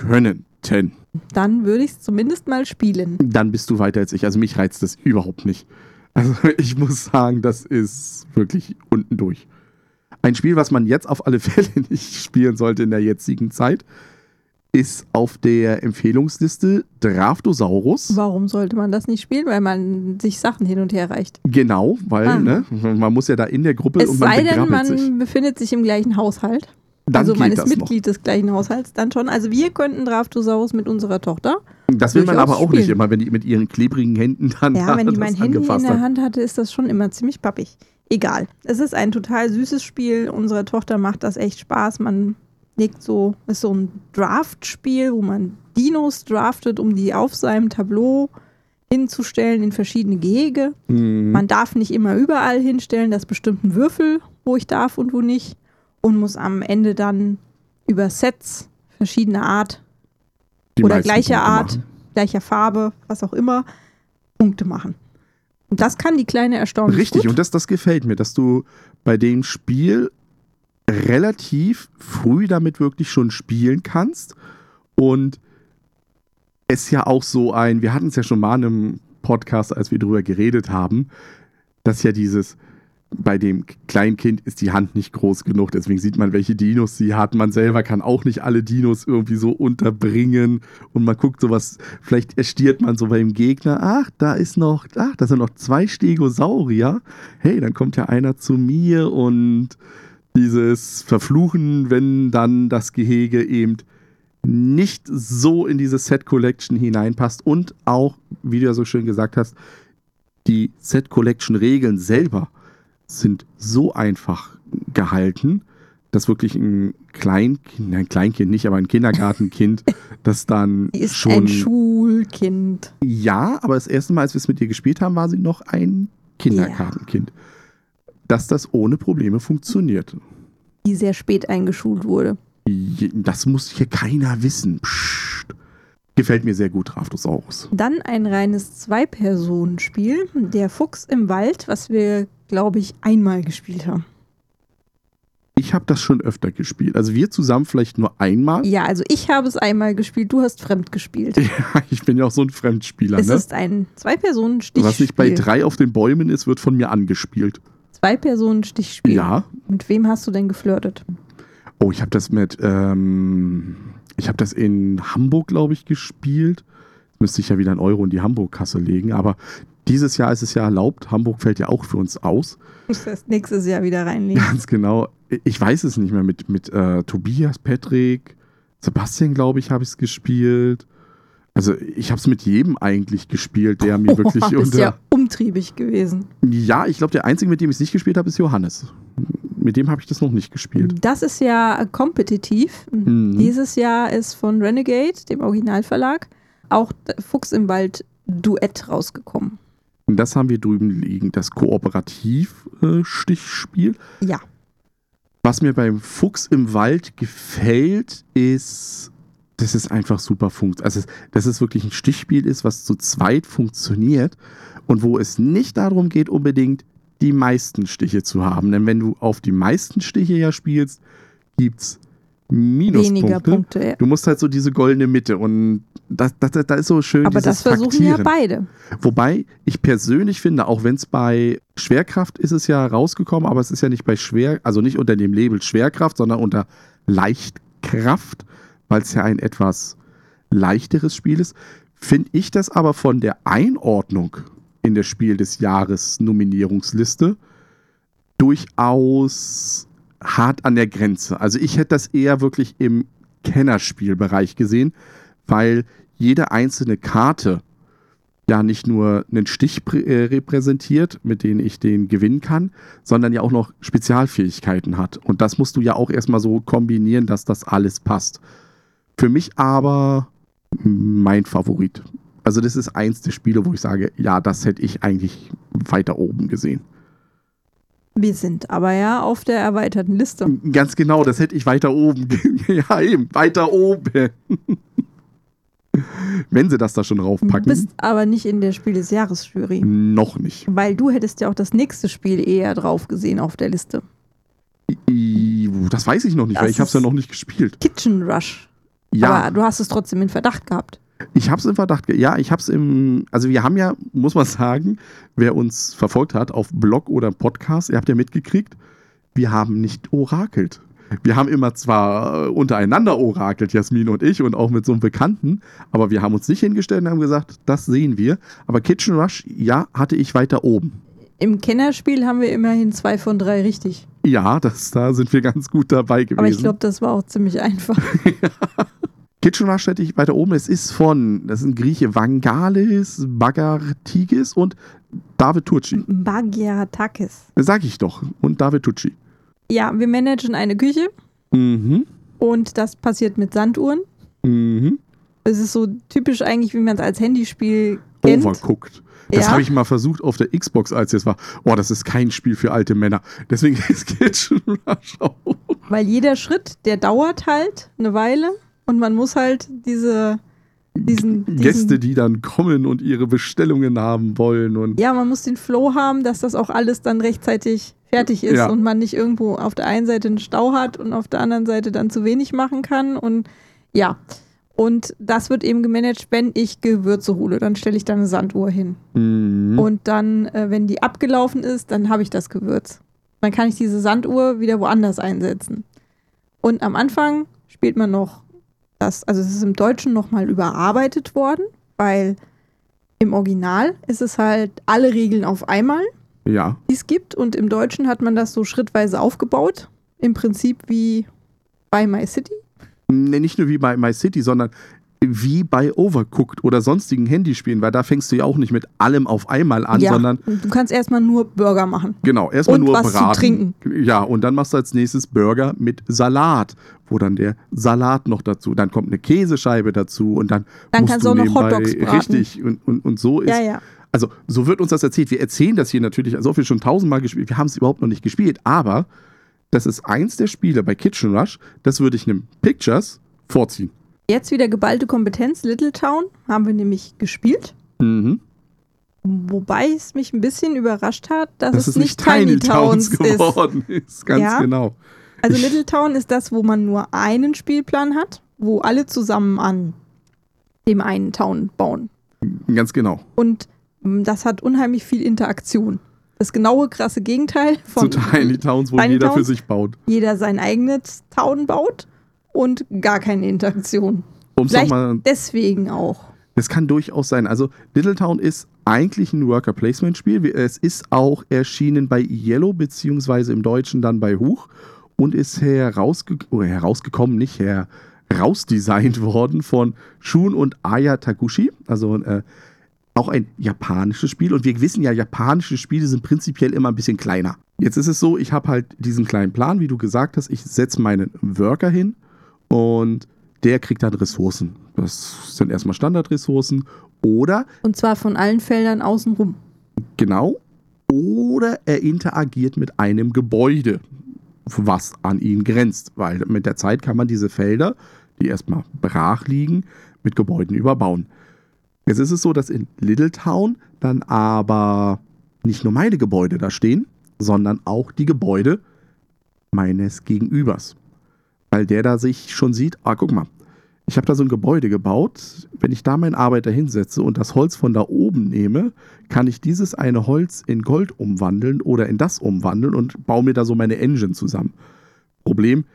könnten. Dann würde ich es zumindest mal spielen. Dann bist du weiter als ich. Also mich reizt das überhaupt nicht. Also ich muss sagen, das ist wirklich unten durch. Ein Spiel, was man jetzt auf alle Fälle nicht spielen sollte in der jetzigen Zeit, ist auf der Empfehlungsliste Draftosaurus. Warum sollte man das nicht spielen? Weil man sich Sachen hin und her reicht. Genau, weil Ah. ne, man muss ja da in der Gruppe Es und man sei denn, man sich. befindet sich im gleichen Haushalt. Dann also das Mitglied des gleichen Haushalts, dann schon. Also wir könnten Draftosaurus mit unserer Tochter. noch. Das will man aber auch nicht spielen. immer, wenn die mit ihren klebrigen Händen dann Ja, da wenn die mein Handy in der hat. Hand hatte, ist das schon immer ziemlich pappig. Egal. Es ist ein total süßes Spiel. Unserer Tochter macht das echt Spaß. Man legt so, ist so ein Draft-Spiel, wo man Dinos draftet, um die auf seinem Tableau hinzustellen in verschiedene Gehege. Mhm. Man darf nicht immer überall hinstellen, das ist bestimmt ein Würfel, wo ich darf und wo nicht. Und muss am Ende dann über Sets verschiedener Art, Die oder gleicher Art. machen. gleicher Farbe, was auch immer, Punkte machen. Und das kann die Kleine erstaunlich Richtig, gut. und das, das gefällt mir, dass du bei dem Spiel relativ früh damit wirklich schon spielen kannst. Und es ja auch so ein, wir hatten es ja schon mal in einem Podcast, als wir drüber geredet haben, dass ja dieses, bei dem Kleinkind ist die Hand nicht groß genug, deswegen sieht man, welche Dinos sie hat. Man selber kann auch nicht alle Dinos irgendwie so unterbringen. Und man guckt sowas, vielleicht erstiert man so beim Gegner, ach, da ist noch, ach, da sind noch zwei Stegosaurier. Hey, dann kommt ja einer zu mir. Und dieses Verfluchen, wenn dann das Gehege eben nicht so in diese Set Collection hineinpasst. Und auch, wie du ja so schön gesagt hast, die Set Collection Regeln selber sind so einfach gehalten, dass wirklich ein Kleinkind, ein Kleinkind nicht, aber ein Kindergartenkind, das dann Sie ist schon ein Schulkind. ja, aber das erste Mal, als wir es mit ihr gespielt haben, war sie noch ein Kindergartenkind. Dass das ohne Probleme funktioniert. die sehr spät eingeschult wurde. Das muss hier keiner wissen. Psst. Gefällt mir sehr gut, Raftosaurus. Dann ein reines Zwei-Personen-Spiel, Der Fuchs im Wald, was wir, glaube ich, einmal gespielt haben. Ich habe das schon öfter gespielt. Also wir zusammen vielleicht nur einmal. Ja, also ich habe es einmal gespielt, du hast fremd gespielt. Ja, ich bin ja auch so ein Fremdspieler. Es Ne? ist ein Zwei-Personen-Stichspiel. Was nicht bei drei auf den Bäumen ist, wird von mir angespielt. Zwei-Personen-Stichspiel. Ja. Mit wem hast du denn geflirtet? Oh, ich habe das mit, ähm, ich habe das in Hamburg, glaube ich, gespielt. Müsste ich ja wieder einen Euro in die Hamburg-Kasse legen, aber dieses Jahr ist es ja erlaubt. Hamburg fällt ja auch für uns aus. Du musst das nächstes Jahr wieder reinlegen. Ganz genau. Ich weiß es nicht mehr. Mit, mit äh, Tobias, Patrick, Sebastian, glaube ich, habe ich es gespielt. Also ich habe es mit jedem eigentlich gespielt, der mir wirklich oh, unter. ja umtriebig gewesen. Ja, ich glaube, der einzige, mit dem ich es nicht gespielt habe, ist Johannes. Mit dem habe ich das noch nicht gespielt. Das ist ja kompetitiv. Mhm. Dieses Jahr ist von Renegade, dem Originalverlag, auch Fuchs im Wald Duett rausgekommen. Das haben wir drüben liegen, das Kooperativ-Stichspiel. Ja. Was mir beim Fuchs im Wald gefällt, ist, dass es einfach super funktioniert. Also, dass es wirklich ein Stichspiel ist, was zu zweit funktioniert und wo es nicht darum geht, unbedingt die meisten Stiche zu haben. Denn wenn du auf die meisten Stiche ja spielst, gibt es Minuspunkte. Weniger Punkte, ja. Du musst halt so diese goldene Mitte und das, das, das ist so schön. Aber das versuchen Taktieren. ja beide. Wobei ich persönlich finde, auch wenn es bei Schwerkraft ist es ja rausgekommen, aber es ist ja nicht bei Schwer, also nicht unter dem Label Schwerkraft, sondern unter Leichtkraft, weil es ja ein etwas leichteres Spiel ist. Finde ich das aber von der Einordnung in der Spiel des Jahres Nominierungsliste durchaus hart an der Grenze. Also ich hätte das eher wirklich im Kennerspielbereich gesehen, weil jede einzelne Karte ja nicht nur einen Stich äh, repräsentiert, mit denen ich den gewinnen kann, sondern ja auch noch Spezialfähigkeiten hat. Und das musst du ja auch erstmal so kombinieren, dass das alles passt. Für mich aber mein Favorit. Also das ist eins der Spiele, wo ich sage, ja, das hätte ich eigentlich weiter oben gesehen. Wir sind aber ja auf der erweiterten Liste. Ganz genau, das hätte ich weiter oben. ja, eben, weiter oben. Wenn sie das da schon Du raufpacken. bist aber nicht in der Spiel des Jahres Jury. Noch nicht. Weil du hättest ja auch das nächste Spiel eher drauf gesehen auf der Liste. I- Das weiß ich noch nicht, Das weil ich habe es ja noch nicht gespielt. Kitchen Rush. Ja, Aber du hast es trotzdem in Verdacht gehabt. Ich habe es im Verdacht. Ja, ich habe es im. Also wir haben ja, muss man sagen, wer uns verfolgt hat auf Blog oder Podcast, ihr habt ja mitgekriegt, wir haben nicht orakelt. Wir haben immer zwar äh, untereinander orakelt, Jasmin und ich, und auch mit so einem Bekannten, aber wir haben uns nicht hingestellt und haben gesagt, das sehen wir. Aber Kitchen Rush, ja, hatte ich weiter oben. Im Kennerspiel haben wir immerhin zwei von drei richtig. Ja, das, da sind wir ganz gut dabei gewesen. Aber ich glaube, das war auch ziemlich einfach. Kitchen Rush hätte ich weiter oben. Es ist von, das sind Grieche Vangalis, Bagartigis und David Tucci. Bagiatakis. Sag ich doch. Und David Tucci. Ja, wir managen eine Küche Mhm. und das passiert mit Sanduhren. Mhm. Es ist so typisch eigentlich, wie man es als Handyspiel kennt. Overcooked. Das Ja. habe ich mal versucht auf der Xbox, als es war. Oh, das ist kein Spiel für alte Männer. Deswegen ist Kitchen Rush auch. Weil jeder Schritt, der dauert halt eine Weile und man muss halt diese, diesen, diesen Gäste, die dann kommen und ihre Bestellungen haben wollen. Und Ja, man muss den Flow haben, dass das auch alles dann rechtzeitig fertig ist Ja. und man nicht irgendwo auf der einen Seite einen Stau hat und auf der anderen Seite dann zu wenig machen kann. Und ja, und das wird eben gemanagt, wenn ich Gewürze hole. Dann stelle ich da eine Sanduhr hin. Mhm. Und dann, äh, wenn die abgelaufen ist, dann habe ich das Gewürz. Dann kann ich diese Sanduhr wieder woanders einsetzen. Und am Anfang spielt man noch das, also es ist im Deutschen nochmal überarbeitet worden, weil im Original ist es halt alle Regeln auf einmal, ja. die es gibt. Und im Deutschen hat man das so schrittweise aufgebaut. Im Prinzip wie bei My City. Nee, nicht nur wie bei My City, sondern wie bei Overcooked oder sonstigen Handyspielen, weil da fängst du ja auch nicht mit allem auf einmal an, ja, sondern du kannst erstmal nur Burger machen. genau, erstmal Und nur was zu braten. trinken. Ja, und dann machst du als nächstes Burger mit Salat, wo dann der Salat noch dazu, dann kommt eine Käsescheibe dazu und dann, Dann musst kannst du auch noch Hotdogs braten. Richtig, und, und, und so ist Ja, ja. also so wird uns das erzählt. Wir erzählen das hier natürlich, so viel schon tausendmal gespielt. Wir haben es überhaupt noch nicht gespielt, aber das ist eins der Spiele bei Kitchen Rush, das würde ich einem Pictures vorziehen. Jetzt wieder geballte Kompetenz. Little Town haben wir nämlich gespielt. Mhm. Wobei es mich ein bisschen überrascht hat, dass, Dass es nicht Tiny Towns, ist. geworden ist. Ganz Ja. genau. Also Little Town ist das, wo man nur einen Spielplan hat, wo alle zusammen an dem einen Town bauen. Ganz genau. Und mm, das hat unheimlich viel Interaktion. das genaue krasse Gegenteil von Zu Tiny Towns, wo Tiny jeder für Towns. sich baut. jeder sein eigenes Town baut und gar keine Interaktion. Um es Vielleicht nochmal deswegen auch. Das kann durchaus sein. Also Little Town ist eigentlich ein Worker Placement Spiel. Es ist auch erschienen bei Yellow beziehungsweise im Deutschen dann bei Huch und ist herausge herausgekommen, nicht herausdesignt worden von Shun und Aya Taguchi. Also äh, auch ein japanisches Spiel. Und wir wissen ja, japanische Spiele sind prinzipiell immer ein bisschen kleiner. Jetzt ist es so, ich habe halt diesen kleinen Plan, wie du gesagt hast. Ich setze meinen Worker hin und der kriegt dann Ressourcen. Das sind erstmal Standardressourcen. Oder, Und zwar von allen Feldern außenrum. genau, oder er interagiert mit einem Gebäude, was an ihn grenzt. Weil mit der Zeit kann man diese Felder, die erstmal brach liegen, mit Gebäuden überbauen. Jetzt ist es so, dass in Little Town dann aber nicht nur meine Gebäude da stehen, sondern auch die Gebäude meines Gegenübers. Weil der da sich schon sieht, ah, guck mal, ich habe da so ein Gebäude gebaut. Wenn ich da meinen Arbeiter hinsetze und das Holz von da oben nehme, kann ich dieses eine Holz in Gold umwandeln oder in das umwandeln und baue mir da so meine Engine zusammen. Problem,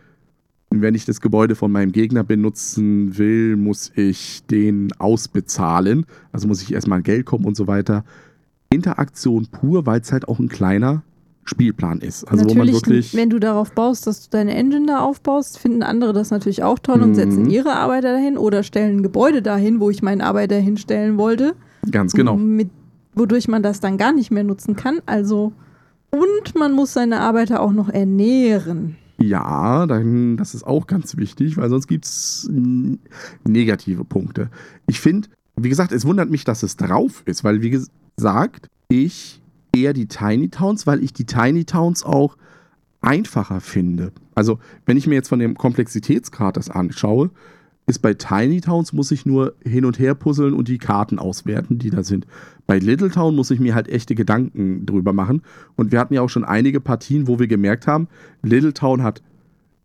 wenn ich das Gebäude von meinem Gegner benutzen will, muss ich den ausbezahlen. Also muss ich erstmal an Geld kommen und so weiter. Interaktion pur, weil es halt auch ein kleiner Spielplan ist. Also wo man natürlich, wirklich. wenn du darauf baust, dass du deine Engine da aufbaust, finden andere das natürlich auch toll und Mhm. setzen ihre Arbeiter dahin oder stellen ein Gebäude dahin, wo ich meinen Arbeiter hinstellen wollte. Ganz genau. Mit, wodurch man das dann gar nicht mehr nutzen kann. Also, und man muss seine Arbeiter auch noch ernähren. Ja, dann, das ist auch ganz wichtig, weil sonst gibt es negative Punkte. Ich finde, wie gesagt, es wundert mich, dass es drauf ist, weil, wie gesagt, ich eher die Tiny Towns, weil ich die Tiny Towns auch einfacher finde. Also, wenn ich mir jetzt von dem Komplexitätsgrad das anschaue, ist bei Tiny Towns muss ich nur hin und her puzzeln und die Karten auswerten, die da sind. Bei Little Town muss ich mir halt echte Gedanken drüber machen. Und wir hatten ja auch schon einige Partien, wo wir gemerkt haben, Little Town hat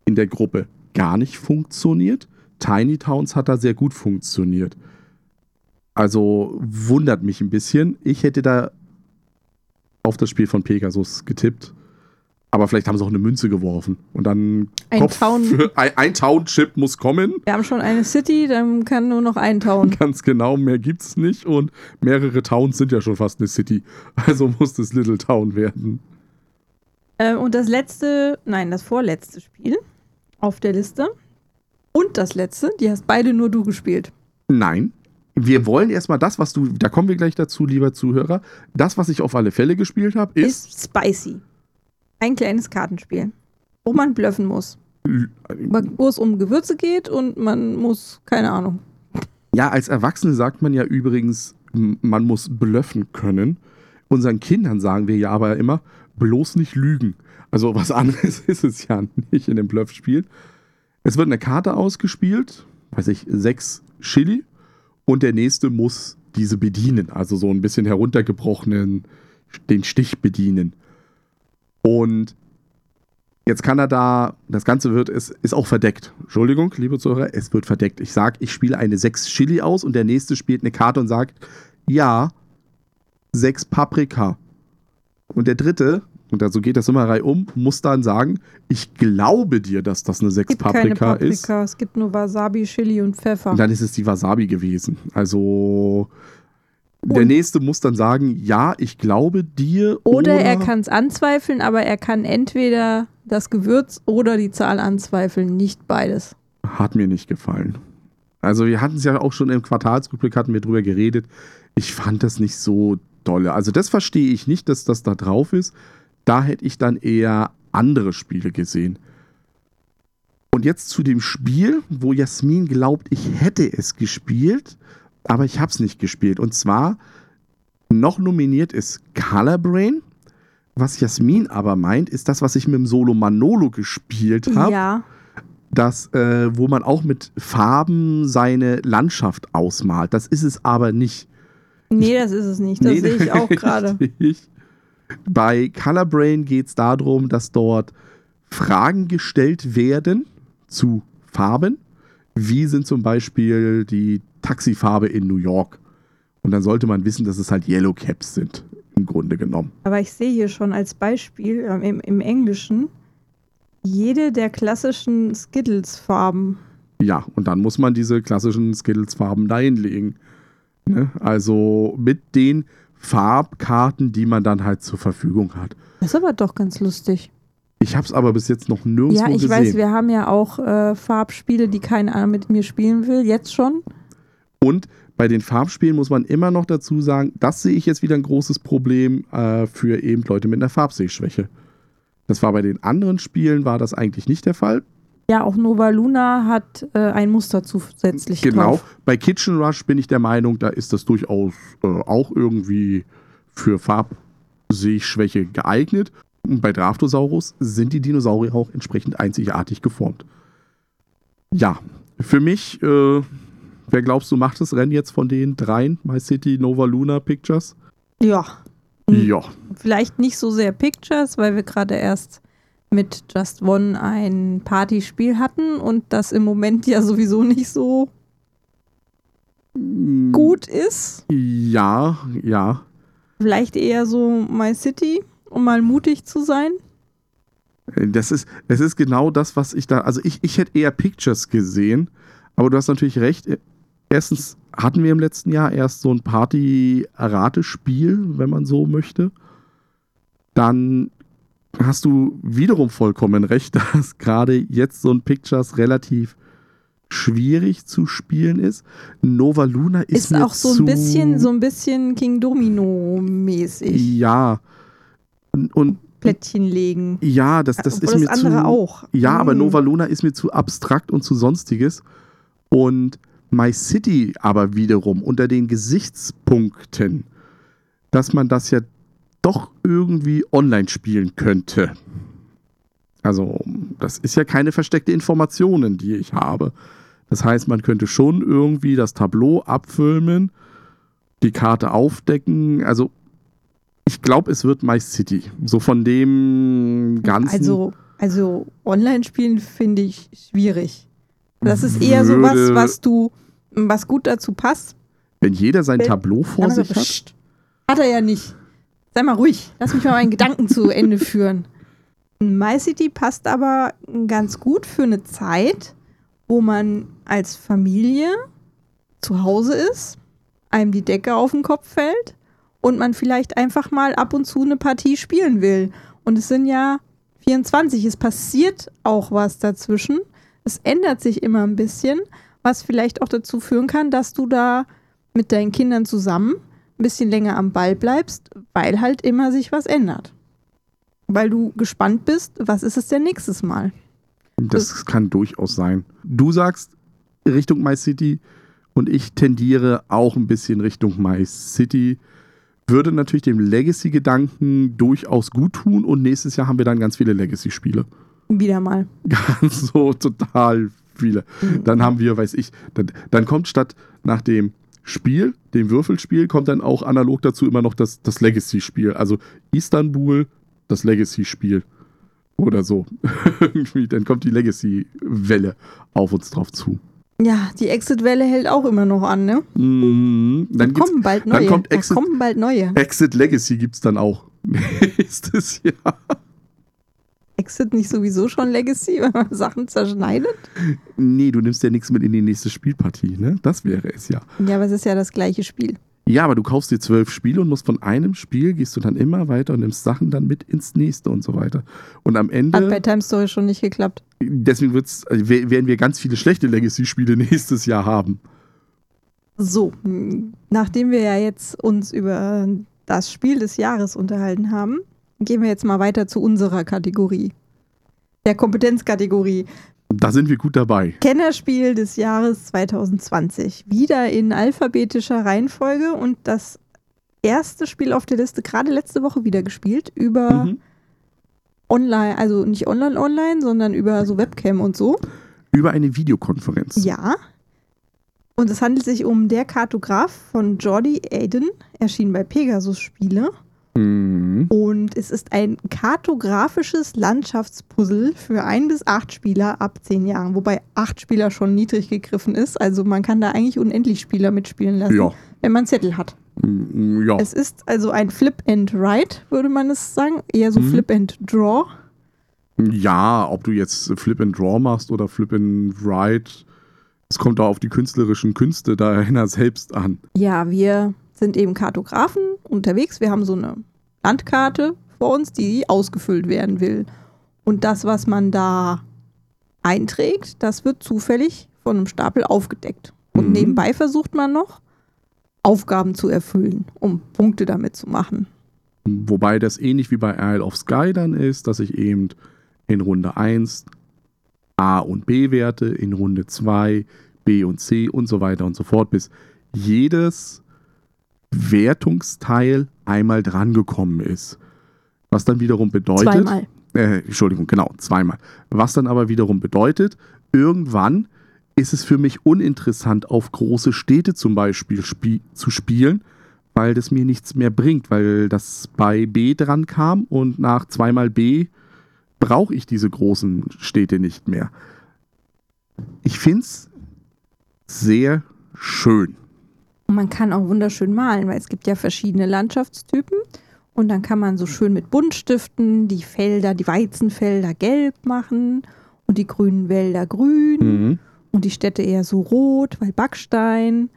in der Gruppe gar nicht funktioniert. Tiny Towns hat da sehr gut funktioniert. Also wundert mich ein bisschen. Ich hätte da auf das Spiel von Pegasus getippt. Aber vielleicht haben sie auch eine Münze geworfen. Und dann Ein Kopf Town- für, ein, ein Town-Chip muss kommen. Wir haben schon eine City, dann kann nur noch ein Town. Ganz genau, mehr gibt's nicht. Und mehrere Towns sind ja schon fast eine City. Also muss das Little Town werden. Ähm, und das letzte, nein, das vorletzte Spiel auf der Liste und das letzte, die hast beide nur du gespielt. Nein. Wir wollen erstmal das, was du, da kommen wir gleich dazu, lieber Zuhörer. Das, was ich auf alle Fälle gespielt habe, ist, Ist Spicy. Ein kleines Kartenspiel, wo man bluffen muss. Wo es um Gewürze geht und man muss, keine Ahnung. Ja, als Erwachsene sagt man ja übrigens, man muss bluffen können. Unseren Kindern sagen wir ja aber immer, bloß nicht lügen. Also was anderes ist es ja nicht in dem Bluffspiel. Es wird eine Karte ausgespielt, weiß ich, sechs Chili und der nächste muss diese bedienen. Also so ein bisschen heruntergebrochenen, den Stich bedienen. Und jetzt kann er da, das Ganze wird, es ist auch verdeckt. Entschuldigung, liebe Zuhörer, es wird verdeckt. Ich sage, ich spiele eine 6 Chili aus und der nächste spielt eine Karte und sagt, ja, 6 Paprika. Und der dritte, und so geht das immer reihum, muss dann sagen, ich glaube dir, dass das eine 6 Es gibt keine Paprika, ist. Paprika, es gibt nur Wasabi, Chili und Pfeffer. Und dann ist es die Wasabi gewesen. Also der Und- nächste muss dann sagen, ja, ich glaube dir. Oder er kann es anzweifeln, aber er kann entweder das Gewürz oder die Zahl anzweifeln, nicht beides. Hat mir nicht gefallen. Also wir hatten es ja auch schon im Quartalsrückblick, hatten wir drüber geredet. Ich fand das nicht so dolle. Also das verstehe ich nicht, dass das da drauf ist. Da hätte ich dann eher andere Spiele gesehen. Und jetzt zu dem Spiel, wo Jasmin glaubt, ich hätte es gespielt, aber ich habe es nicht gespielt. Und zwar noch nominiert ist Color Brain. Was Jasmin aber meint, ist das, was ich mit dem Solo Manolo gespielt habe Ja, das, äh, wo man auch mit Farben seine Landschaft ausmalt. Das ist es aber nicht. nee, das ist es nicht. Das Nee, sehe ich auch gerade. Bei Color Brain geht es darum, dass dort Fragen gestellt werden zu Farben. Wie sind zum Beispiel die Taxifarbe in New York? Und dann sollte man wissen, dass es halt Yellow Caps sind. im Grunde genommen. Aber ich sehe hier schon als Beispiel ähm, im, im Englischen jede der klassischen Skittles-Farben. Ja, und dann muss man diese klassischen Skittles-Farben da hinlegen. Ne? Also mit den Farbkarten, die man dann halt zur Verfügung hat. Das ist aber doch ganz lustig. Ich habe es aber bis jetzt noch nirgendwo Ja, ich gesehen. weiß, wir haben ja auch äh, Farbspiele, die keiner mit mir spielen will, jetzt schon. Und bei den Farbspielen muss man immer noch dazu sagen, das sehe ich jetzt wieder ein großes Problem äh, für eben Leute mit einer Farbsehschwäche. Das war bei den anderen Spielen, war das eigentlich nicht der Fall. Ja, auch Nova Luna hat äh, ein Muster zusätzlich Genau. drauf. Bei Kitchen Rush bin ich der Meinung, da ist das durchaus äh, auch irgendwie für Farbsehschwäche geeignet. Und bei Draftosaurus sind die Dinosaurier auch entsprechend einzigartig geformt. Ja, für mich, äh, wer glaubst du, macht das Rennen jetzt von den dreien? My City, Nova Luna Pictures? Ja. Ja. Vielleicht nicht so sehr Pictures, weil wir gerade erst mit Just One ein Partyspiel hatten und das im Moment ja sowieso nicht so gut ist. Ja, ja. Vielleicht eher so My City, um mal mutig zu sein. Das ist, das ist genau das, was ich da. Also ich, ich hätte eher Pictures gesehen, aber du hast natürlich recht. Erstens hatten wir im letzten Jahr erst so ein Party-Ratespiel, wenn man so möchte. Dann hast du wiederum vollkommen recht, dass gerade jetzt so ein Pictures relativ schwierig zu spielen ist. Nova Luna ist, Ist mir auch so ein bisschen, so ein bisschen King Domino mäßig. Ja. Und, Plättchen legen. ja, das, das Obwohl ist mir das andere zu, auch. Ja, aber Hm. Nova Luna ist mir zu abstrakt und zu sonstiges. Und My City aber wiederum unter den Gesichtspunkten, dass man das ja doch irgendwie online spielen könnte. Also, das ist ja keine versteckte Informationen, die ich habe. Das heißt, man könnte schon irgendwie das Tableau abfilmen, die Karte aufdecken. Also, ich glaube, es wird My City. So von dem ganzen. Also, also Online-Spielen finde ich schwierig. Das ist eher so was, was du, was gut dazu passt. Wenn jeder sein Tableau vor sich hat. Hat er ja nicht. Sei mal ruhig. Lass mich mal meinen Gedanken zu Ende führen. My City passt aber ganz gut für eine Zeit, wo man als Familie zu Hause ist, einem die Decke auf den Kopf fällt und man vielleicht einfach mal ab und zu eine Partie spielen will. Und es sind ja 24, es passiert auch was dazwischen. Es ändert sich immer ein bisschen, was vielleicht auch dazu führen kann, dass du da mit deinen Kindern zusammen ein bisschen länger am Ball bleibst, weil halt immer sich was ändert. Weil du gespannt bist, was ist es denn nächstes Mal? Das kann durchaus sein. Du sagst Richtung My City und ich tendiere auch ein bisschen Richtung My City. Würde natürlich dem Legacy-Gedanken durchaus gut tun und nächstes Jahr haben wir dann ganz viele Legacy-Spiele. Wieder mal. Ganz so total viele. Dann haben wir, weiß ich, dann, dann kommt statt nach dem Spiel, dem Würfelspiel, kommt dann auch analog dazu immer noch das, das Legacy-Spiel. Also Istanbul, das Legacy-Spiel. Oder so. Irgendwie, dann kommt die Legacy-Welle auf uns drauf zu. Ja, die Exit-Welle hält auch immer noch an, ne? Mhm. Dann Da gibt's, kommen bald dann neue. kommt da Exit- kommen bald neue. Exit Legacy gibt es dann auch. Nächstes Jahr. Exit nicht sowieso schon Legacy, wenn man Sachen zerschneidet? Nee, du nimmst ja nichts mit in die nächste Spielpartie, ne? Das wäre es ja. Ja, aber es ist ja das gleiche Spiel. Ja, aber du kaufst dir zwölf Spiele und musst von einem Spiel, gehst du dann immer weiter und nimmst Sachen dann mit ins nächste und so weiter. Und am Hat bei Ende, Time Story schon nicht geklappt. deswegen wird's, äh, we- werden wir ganz viele schlechte Legacy-Spiele nächstes Jahr haben. So, nachdem wir ja jetzt uns über das Spiel des Jahres unterhalten haben, gehen wir jetzt mal weiter zu unserer Kategorie. Der Kompetenzkategorie. Da sind wir gut dabei. Kennerspiel des Jahres 2020. Wieder in alphabetischer Reihenfolge und das erste Spiel auf der Liste gerade letzte Woche wieder gespielt über Mhm. online, also nicht online online, sondern über so Webcam und so. Über eine Videokonferenz. Ja. Und es handelt sich um Der Kartograf von Jordi Aiden, erschienen bei Pegasus Spiele. Mhm. Und es ist ein kartografisches Landschaftspuzzle für ein bis acht Spieler ab zehn Jahren, wobei acht Spieler schon niedrig gegriffen ist. Also man kann da eigentlich unendlich Spieler mitspielen lassen, Ja, wenn man Zettel hat. Mm, Ja. Es ist also ein Flip and Ride, würde man es sagen. Eher so Mhm. Flip and Draw. Ja, ob du jetzt Flip and Draw machst oder Flip and Ride, es kommt da auf die künstlerischen Künste dahinter selbst an. Ja, wir sind eben Kartografen unterwegs. Wir haben so eine Landkarte vor uns, die ausgefüllt werden will. Und das, was man da einträgt, das wird zufällig von einem Stapel aufgedeckt. Und Mhm. nebenbei versucht man noch, Aufgaben zu erfüllen, um Punkte damit zu machen. Wobei das ähnlich wie bei Isle of Sky dann ist, dass ich eben in Runde 1 A und B Werte, in Runde 2 B und C und so weiter und so fort, bis jedes Wertungsteil einmal drangekommen ist. Was dann wiederum bedeutet, Zweimal. äh, Entschuldigung, genau, zweimal. Was dann aber wiederum bedeutet, irgendwann ist es für mich uninteressant, auf große Städte zum Beispiel spie zu spielen, weil das mir nichts mehr bringt, weil das bei B dran kam und nach zweimal B brauche ich diese großen Städte nicht mehr. Ich finde es sehr schön. Und man kann auch wunderschön malen, weil es gibt ja verschiedene Landschaftstypen. Und dann kann man so schön mit Buntstiften die Felder, die Weizenfelder gelb machen und die grünen Wälder grün Mhm. und die Städte eher so rot, weil Backstein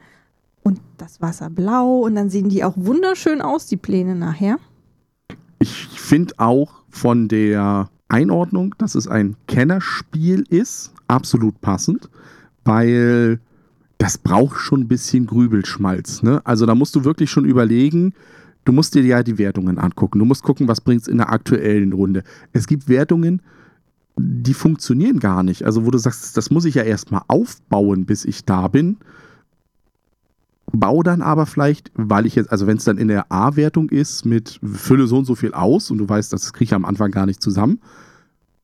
und das Wasser blau. Und dann sehen die auch wunderschön aus, die Pläne nachher. Ich finde auch von der Einordnung, dass es ein Kennerspiel ist, absolut passend, weil das braucht schon ein bisschen Grübelschmalz. Ne? Also da musst du wirklich schon überlegen, du musst dir ja die Wertungen angucken. Du musst gucken, was bringt es in der aktuellen Runde. Es gibt Wertungen, die funktionieren gar nicht. Also wo du sagst, das muss ich ja erstmal aufbauen, bis ich da bin. Bau dann aber vielleicht, weil ich jetzt, also wenn es dann in der A-Wertung ist, mit fülle so und so viel aus und du weißt, das kriege ich am Anfang gar nicht zusammen,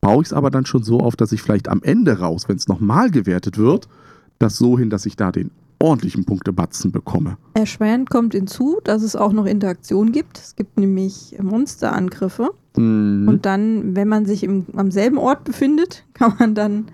baue ich es aber dann schon so auf, dass ich vielleicht am Ende raus, wenn es nochmal gewertet wird, das so hin, dass ich da den ordentlichen Punktebatzen bekomme. Erschwerend kommt hinzu, dass es auch noch Interaktion gibt. Es gibt nämlich Monsterangriffe. Mhm. Und dann, wenn man sich im, am selben Ort befindet, kann man dann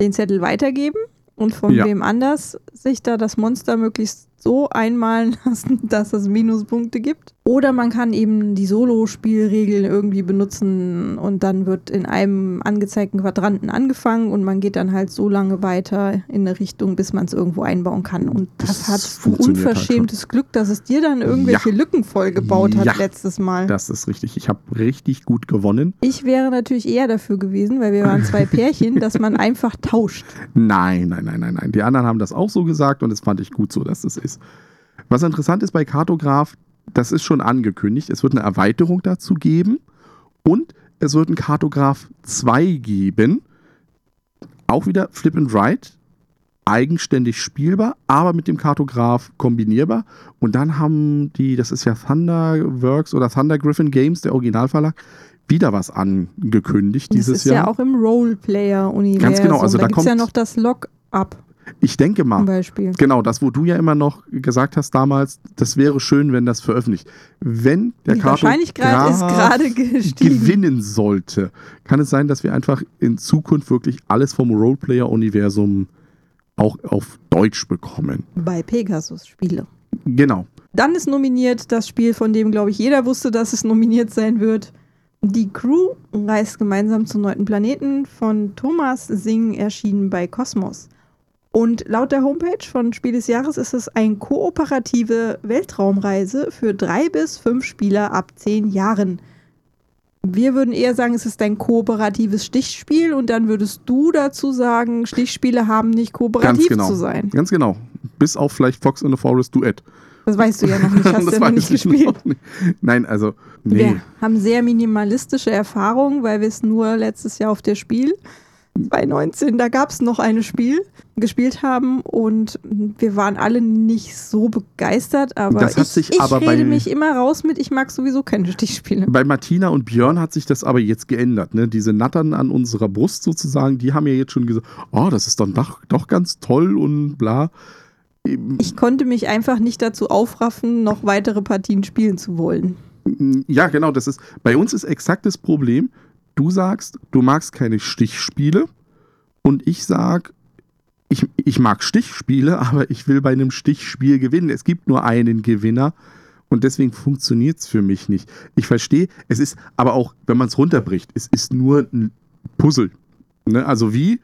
den Zettel weitergeben und von Ja. wem anders sich da das Monster möglichst so einmalen lassen, dass es Minuspunkte gibt. Oder man kann eben die Solo-Spielregeln irgendwie benutzen und dann wird in einem angezeigten Quadranten angefangen und man geht dann halt so lange weiter in eine Richtung, bis man es irgendwo einbauen kann. Und das, Das hat halt unverschämtes Glück, dass es dir dann irgendwelche Lücken vollgebaut Ja. hat letztes Mal. Das ist richtig. Ich habe richtig gut gewonnen. Ich wäre natürlich eher dafür gewesen, weil wir waren zwei Pärchen, dass man einfach tauscht. Nein, nein, nein, nein, nein. Die anderen haben das auch so gesagt und das fand ich gut so, dass das ist. Was interessant ist bei Kartograf, das ist schon angekündigt, es wird eine Erweiterung dazu geben und es wird ein Kartograf 2 geben. Auch wieder Flip and Write, eigenständig spielbar, aber mit dem Kartograf kombinierbar. Und dann haben die, das ist ja Thunderworks oder Thunder Griffin Games, der Originalverlag, wieder was angekündigt Das dieses ist Jahr. ja auch im Roleplayer-Universum. Ganz genau, also da, da gibt es ja noch das Lock-up ich denke mal, zum Beispiel. Genau, das, wo du ja immer noch gesagt hast damals, das wäre schön, wenn das veröffentlicht. Wenn der Die Wahrscheinlichkeit ist gerade gestiegen. gewinnen sollte, kann es sein, dass wir einfach in Zukunft wirklich alles vom Roleplayer-Universum auch auf Deutsch bekommen. Bei Pegasus-Spiele. Genau. Dann ist nominiert das Spiel, von dem, glaube ich, jeder wusste, dass es nominiert sein wird. Die Crew reist gemeinsam zum neunten Planeten von Thomas Singh erschienen bei Kosmos. Und laut der Homepage von Spiel des Jahres ist es eine kooperative Weltraumreise für drei bis fünf Spieler ab zehn Jahren. Wir würden eher sagen, es ist ein kooperatives Stichspiel und dann würdest du dazu sagen, Stichspiele haben nicht kooperativ genau. zu sein. Ganz genau. Bis auf vielleicht Fox in the Forest Duett. Das weißt du ja noch nicht, hast du ja nicht ich gespielt. nicht. Nein, also, nee. Wir haben sehr minimalistische Erfahrungen, weil wir es nur letztes Jahr auf der Spiel 2019, da gab es noch ein Spiel, gespielt haben und wir waren alle nicht so begeistert, aber Das hat ich, sich ich aber rede bei- mich immer raus mit, ich mag sowieso keine Stichspiele. Bei Martina und Björn hat sich das aber jetzt geändert. Ne? Diese Nattern an unserer Brust sozusagen, die haben ja jetzt schon gesagt, oh, das ist dann doch, doch ganz toll und bla. Ich konnte mich einfach nicht dazu aufraffen, noch weitere Partien spielen zu wollen. Ja, genau, das ist, bei uns ist exakt das Problem. Du sagst, du magst keine Stichspiele und ich sag, ich, ich mag Stichspiele, aber ich will bei einem Stichspiel gewinnen. Es gibt nur einen Gewinner Und deswegen funktioniert es für mich nicht. Ich verstehe, es ist aber auch, wenn man es runterbricht, es ist nur ein Puzzle. Ne? Also wie,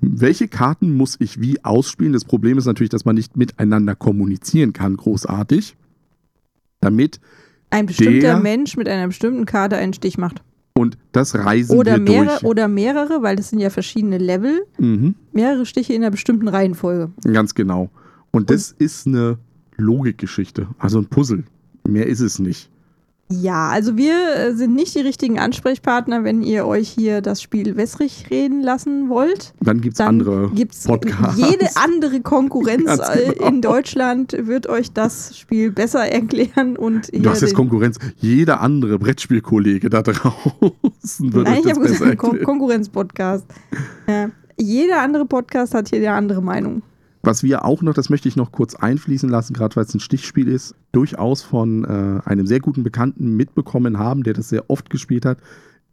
welche Karten muss ich wie ausspielen? Das Problem ist natürlich, dass man nicht miteinander kommunizieren kann, großartig. Damit Ein bestimmter Mensch mit einer bestimmten Karte einen Stich macht. Und das reisen Oder, wir mehrere, durch. oder mehrere, weil das sind ja verschiedene Level, Mhm, mehrere Stiche in einer bestimmten Reihenfolge. ganz genau. Und das ist eine Logikgeschichte, also ein Puzzle. Mehr ist es nicht. Ja, also wir äh, sind nicht die richtigen Ansprechpartner, wenn ihr euch hier das Spiel wässrig reden lassen wollt. Dann gibt es andere gibt's Podcasts. jede andere Konkurrenz äh, genau. in Deutschland wird euch das Spiel besser erklären und Du hast jetzt Konkurrenz. Jeder andere Brettspielkollege da draußen würde Nein, euch ich das habe besser gesagt, erklären. Konkurrenz-Podcast. Ja. Jeder andere Podcast hat hier eine andere Meinung. Was wir auch noch, das möchte ich noch kurz einfließen lassen, gerade weil es ein Stichspiel ist, durchaus von äh, einem sehr guten Bekannten mitbekommen haben, der das sehr oft gespielt hat,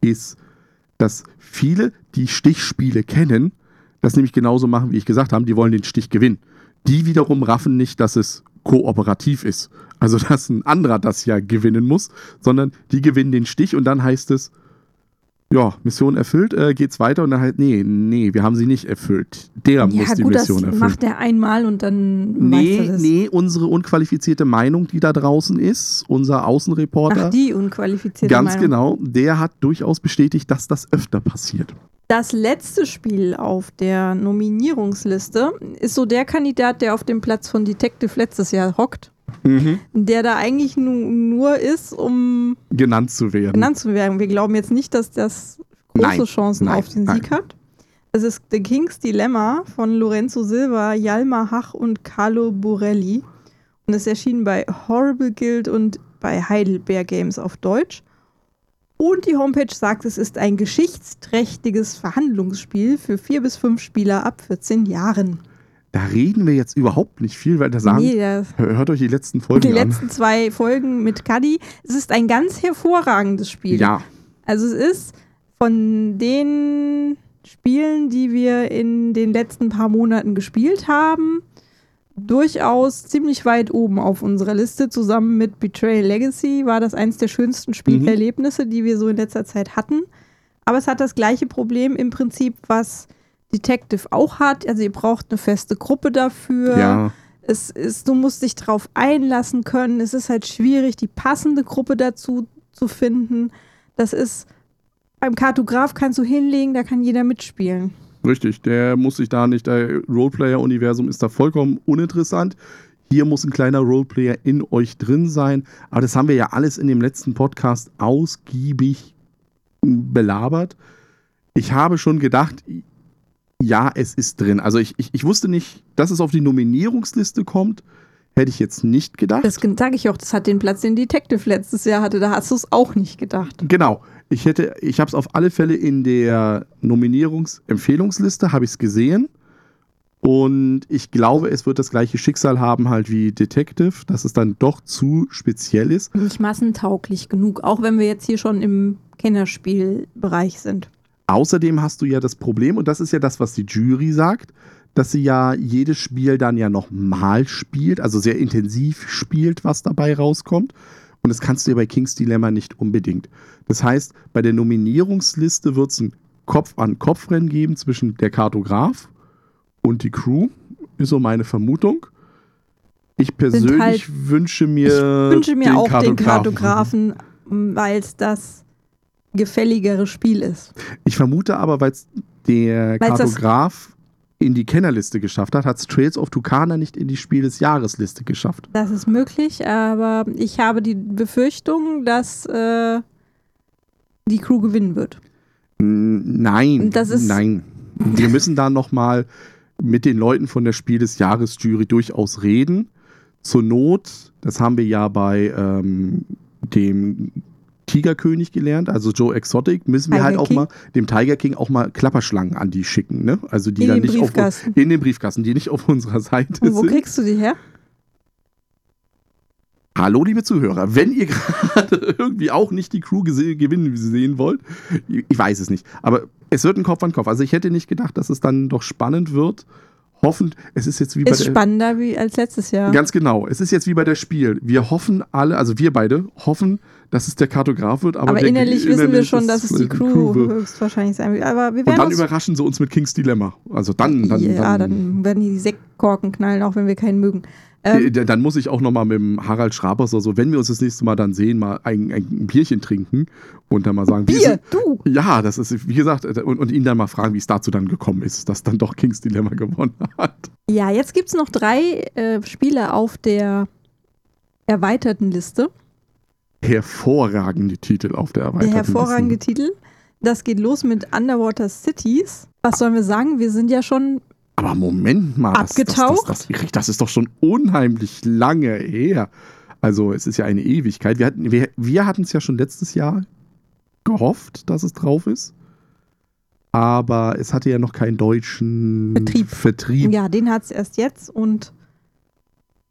ist, dass viele, die Stichspiele kennen, das nämlich genauso machen, wie ich gesagt habe, die wollen den Stich gewinnen. Die wiederum raffen nicht, dass es kooperativ ist. Also, dass ein anderer das ja gewinnen muss, sondern die gewinnen den Stich und dann heißt es, ja, Mission erfüllt, äh, geht's weiter und dann halt, nee, nee, wir haben sie nicht erfüllt. Der muss die gut, Mission das erfüllen. macht er einmal und dann weiß Nee, das. nee, unsere unqualifizierte Meinung, die da draußen ist, unser Außenreporter, Ach, die unqualifizierte ganz Meinung. genau, der hat durchaus bestätigt, dass das öfter passiert. Das letzte Spiel auf der Nominierungsliste ist so der Kandidat, der auf dem Platz von Detective letztes Jahr hockt, der da eigentlich nu nur ist, um Genannt zu werden. genannt zu werden. Wir glauben jetzt nicht, dass das große Nein, Chancen nein, auf den Sieg nein. hat. Es ist The King's Dilemma von Lorenzo Silva, Jalmar Hach und Carlo Borelli. Und es erschien bei Horrible Guild und bei Heidelberg Games auf Deutsch. Und die Homepage sagt, es ist ein geschichtsträchtiges Verhandlungsspiel für vier bis fünf Spieler ab 14 Jahren. Da reden wir jetzt überhaupt nicht viel, weil da sagen, Nee, hört euch die letzten Folgen die an. letzten zwei Folgen mit Cuddy. Es ist ein ganz hervorragendes Spiel. Ja, Also es ist von den Spielen, die wir in den letzten paar Monaten gespielt haben, durchaus ziemlich weit oben auf unserer Liste. Zusammen mit Betrayal Legacy war das eins der schönsten Spielerlebnisse, die wir so in letzter Zeit hatten. Aber es hat das gleiche Problem im Prinzip, was Detective auch hat. Also ihr braucht eine feste Gruppe dafür. ja. Es ist, du musst dich drauf einlassen können. Es ist halt schwierig, die passende Gruppe dazu zu finden. Das ist beim Kartograf kannst du hinlegen, da kann jeder mitspielen. Richtig, der muss sich da nicht, der Roleplayer-Universum ist da vollkommen uninteressant. Hier muss ein kleiner Roleplayer in euch drin sein. Aber das haben wir ja alles in dem letzten Podcast ausgiebig belabert. Ich habe schon gedacht, ja, es ist drin. Also ich, ich, ich wusste nicht, dass es auf die Nominierungsliste kommt. Hätte ich jetzt nicht gedacht. Das sage ich auch, das hat den Platz, den Detective letztes Jahr hatte. Da hast du es auch nicht gedacht. Genau. Ich hätte, ich habe es auf alle Fälle in der Nominierungsempfehlungsliste, habe ich es gesehen. Und ich glaube, es wird das gleiche Schicksal haben halt wie Detective, dass es dann doch zu speziell ist. Nicht massentauglich genug, auch wenn wir jetzt hier schon im Kennerspielbereich sind. Außerdem hast du ja das Problem, und das ist ja das, was die Jury sagt, dass sie ja jedes Spiel dann ja nochmal spielt, also sehr intensiv spielt, was dabei rauskommt. Und das kannst du ja bei King's Dilemma nicht unbedingt. Das heißt, bei der Nominierungsliste wird es ein Kopf-an-Kopf-Rennen geben zwischen der Kartograf und die Crew, ist so meine Vermutung. Ich persönlich halt- wünsche mir, Ich wünsche mir den auch den Kartografen, weil es das gefälligere Spiel ist. Ich vermute aber, weil es der Weil's Kartograf in die Kennerliste geschafft hat, hat es Trails of Tucana nicht in die Spiel des Jahresliste geschafft. Das ist möglich, aber ich habe die Befürchtung, dass äh, die Crew gewinnen wird. Nein, Das ist- nein. Wir müssen da noch mal mit den Leuten von der Spiel des Jahres Jury durchaus reden. Zur Not, das haben wir ja bei ähm, dem Tigerkönig gelernt, also Joe Exotic, müssen wir Tiger halt auch King? mal dem Tiger King auch mal Klapperschlangen an die schicken, ne? Also die In dann den nicht Briefkasten. auf in den Briefkasten, die nicht auf unserer Seite Und wo sind. kriegst du die her? Hallo, liebe Zuhörer. Wenn ihr gerade irgendwie auch nicht die Crew gewinnen sehen wollt, ich weiß es nicht. Aber es wird ein Kopf an Kopf. Also ich hätte nicht gedacht, dass es dann doch spannend wird. hoffen, es ist jetzt wie bei Ist der, spannender wie als letztes Jahr. Ganz genau. Es ist jetzt wie bei der Spiel. Wir hoffen alle, also wir beide hoffen, dass es der Kartograf wird, aber, aber der, innerlich wissen wir schon, dass es die Crew wird. höchstwahrscheinlich sein wird. Aber wir Und werden dann uns- überraschen sie uns mit Kings Dilemma. Also dann, dann, ja, dann, dann werden die Sektkorken knallen, auch wenn wir keinen mögen. Ähm, äh, dann muss ich auch noch mal mit dem Harald Schrabers oder so, wenn wir uns das nächste Mal dann sehen, mal ein, ein Bierchen trinken und dann mal sagen, wie Bier, du! Ja, das ist, wie gesagt, und, und ihn dann mal fragen, wie es dazu dann gekommen ist, dass dann doch Kings Dilemma gewonnen hat. Ja, jetzt gibt es noch drei äh, Spiele auf der erweiterten Liste. Hervorragende Titel auf der Der erweiterten hervorragende Liste. Titel. Das geht los mit Underwater Cities. Was sollen wir sagen? Wir sind ja schon Aber Moment mal, Abgetaucht? Das, das, das, das ist doch schon unheimlich lange her. Also es ist ja eine Ewigkeit. Wir hatten wir, wir es ja schon letztes Jahr gehofft, dass es drauf ist. Aber es hatte ja noch keinen deutschen Vertrieb. Vertrieb. Ja, den hat es erst jetzt und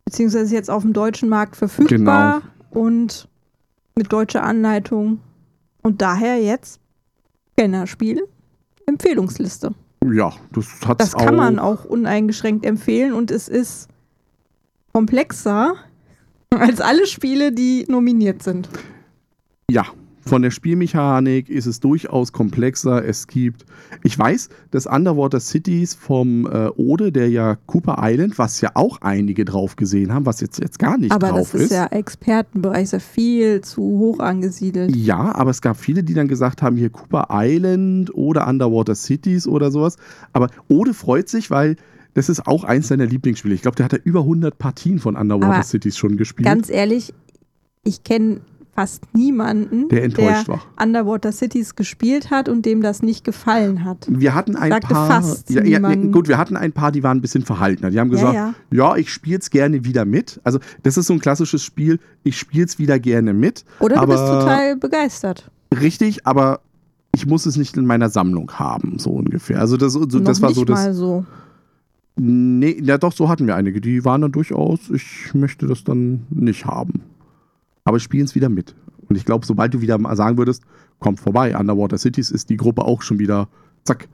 beziehungsweise ist jetzt auf dem deutschen Markt verfügbar Genau. und mit deutscher Anleitung. Und daher jetzt Kennerspiel, Empfehlungsliste. Ja, das hat Das kann man auch uneingeschränkt empfehlen und es ist komplexer als alle Spiele, die nominiert sind. Ja, von der Spielmechanik ist es durchaus komplexer. Es gibt, ich weiß, dass Underwater Cities vom äh, Ode, der ja Cooper Island, was ja auch einige drauf gesehen haben, was jetzt, jetzt gar nicht Aber drauf das ist ja Expertenbereich, ist ja viel zu hoch angesiedelt. Ja, aber es gab viele, die dann gesagt haben, hier Cooper Island oder Underwater Cities oder sowas. Aber Ode freut sich, weil das ist auch eins seiner Lieblingsspiele. Ich glaube, der hat ja über 100 Partien von Underwater Aber Cities schon gespielt. Ganz ehrlich, ich kenne fast niemanden, der enttäuscht war. Underwater Cities gespielt hat und dem das nicht gefallen hat. Wir hatten ein Sagte paar. fast ja, ja, gut, wir hatten ein paar, die waren ein bisschen verhaltener. Die haben gesagt, ja, ja, ja. ich spiele es gerne wieder mit. Also, das ist so ein klassisches Spiel, ich spiele es wieder gerne mit. Oder du bist total begeistert. Richtig, aber ich muss es nicht in meiner Sammlung haben, so ungefähr. Also, das, so, das war nicht so das. mal so. Nee, ja doch, so hatten wir einige. Die waren dann durchaus, ich möchte das dann nicht haben. Aber spielen es wieder mit. Und ich glaube, sobald du wieder mal sagen würdest, kommt vorbei, Underwater Cities ist die Gruppe auch schon wieder, zack,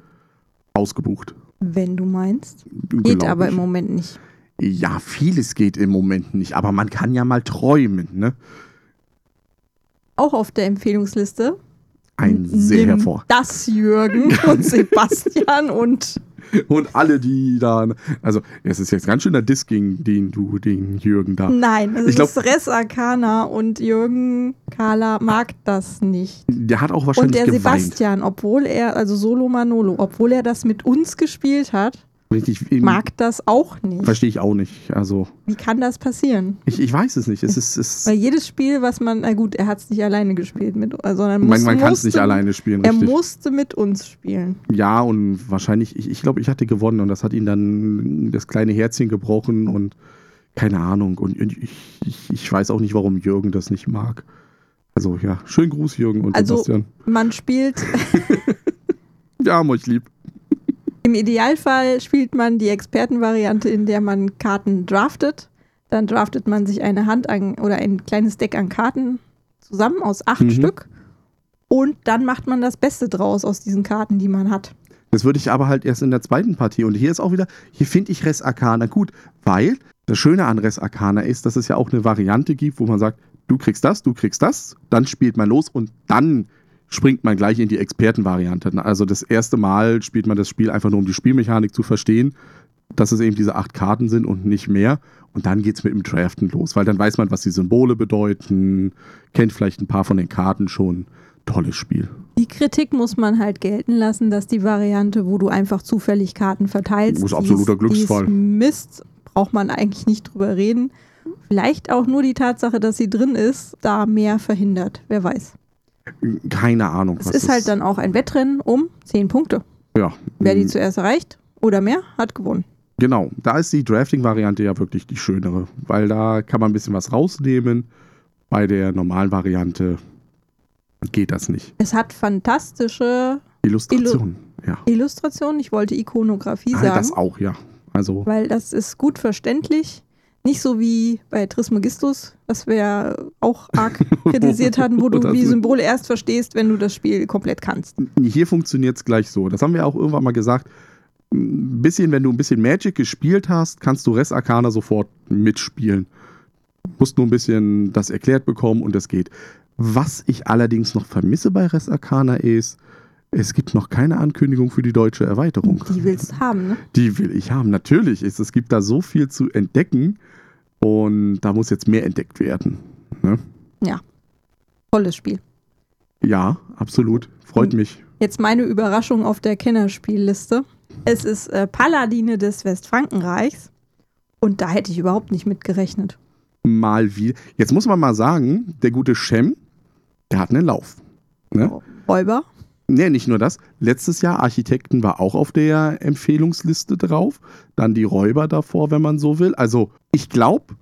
ausgebucht. Wenn du meinst. Geht Glaub aber ich. im Moment nicht. Ja, vieles geht im Moment nicht, aber man kann ja mal träumen, ne? Auch auf der Empfehlungsliste. Ein sehr hervor. Das Jürgen und Sebastian und Und alle, die da, also es ist jetzt ganz schön der Diss gegen den du, den Jürgen da. nein, es Ich glaub- ist Res Arcana und Jürgen Kahler mag das nicht. Der hat auch Und wahrscheinlich der geweint. Sebastian, obwohl er, also Solo Manolo, obwohl er das mit uns gespielt hat, Richtig, mag das auch nicht. Verstehe ich auch nicht. Also, Wie kann das passieren? ich, ich weiß es nicht. Es ist, es, Weil jedes Spiel, was man, na gut, er hat es nicht alleine gespielt, mit, sondern man, muss, man kann es nicht alleine spielen, Er richtig. musste mit uns spielen. Ja, und wahrscheinlich, ich, ich glaube, ich hatte gewonnen und das hat ihn dann das kleine Herzchen gebrochen und keine Ahnung. Und ich, ich, ich weiß auch nicht, warum Jürgen das nicht mag. Also ja, schönen Gruß, Jürgen und Also- Sebastian. Man spielt, Wir haben euch lieb. Im Idealfall spielt man die Expertenvariante, in der man Karten draftet. Dann draftet man sich eine Hand an oder ein kleines Deck an Karten zusammen aus acht Mhm. Stück. Und dann macht man das Beste draus aus diesen Karten, die man hat. Das würde ich aber halt erst in der zweiten Partie. Und hier ist auch wieder, hier finde ich Res Arcana gut, weil das Schöne an Res Arcana ist, dass es ja auch eine Variante gibt, wo man sagt, du kriegst das, du kriegst das, dann spielt man los und dann springt man gleich in die Expertenvariante. Also das erste Mal spielt man das Spiel einfach nur, um die Spielmechanik zu verstehen, dass es eben diese acht Karten sind und nicht mehr. Und dann geht es mit dem Draften los, weil dann weiß man, was die Symbole bedeuten, kennt vielleicht ein paar von den Karten schon. Tolles Spiel. Die Kritik muss man halt gelten lassen, dass die Variante, wo du einfach zufällig Karten verteilst, ist absoluter Glücksfall. Mist, braucht man eigentlich nicht drüber reden. Vielleicht auch nur die Tatsache, dass sie drin ist, da mehr verhindert. Wer weiß. Keine Ahnung. Es ist halt dann auch ein Wettrennen um 10 Punkte. Ja. Wer die Mm, zuerst erreicht oder mehr, hat gewonnen. Genau, da ist die Drafting-Variante ja wirklich die schönere, weil da kann man ein bisschen was rausnehmen. Bei der normalen Variante geht das nicht. Es hat fantastische Illustration, ja. Illustrationen. Ich wollte Ikonografie Ah, sagen, das auch, ja. Also, weil das ist gut verständlich. Nicht so wie bei Trismegistus, was wir ja auch arg kritisiert hatten, wo du die Symbole erst verstehst, wenn du das Spiel komplett kannst. hier funktioniert es gleich so. Das haben wir auch irgendwann mal gesagt. ein bisschen, wenn du ein bisschen Magic gespielt hast, kannst du Res Arcana sofort mitspielen. Musst nur ein bisschen das erklärt bekommen und das geht. Was ich allerdings noch vermisse bei Res Arcana ist, es gibt noch keine Ankündigung für die deutsche Erweiterung. Die willst du haben, ne? Die will ich haben, natürlich. Es, es gibt da so viel zu entdecken und da muss jetzt mehr entdeckt werden. Ne? Tolles Spiel. Ja, absolut. Freut Mhm. mich. Jetzt meine Überraschung auf der Kennerspielliste. Es ist äh, Paladine des Westfrankenreichs. Und da hätte ich überhaupt nicht mit gerechnet. Mal wie. Jetzt muss man mal sagen, der gute Shem, der hat einen Lauf. Ne? Räuber. Nee, nicht nur das. Letztes Jahr Architekten war auch auf der Empfehlungsliste drauf. Dann die Räuber davor, wenn man so will. Also, ich glaube,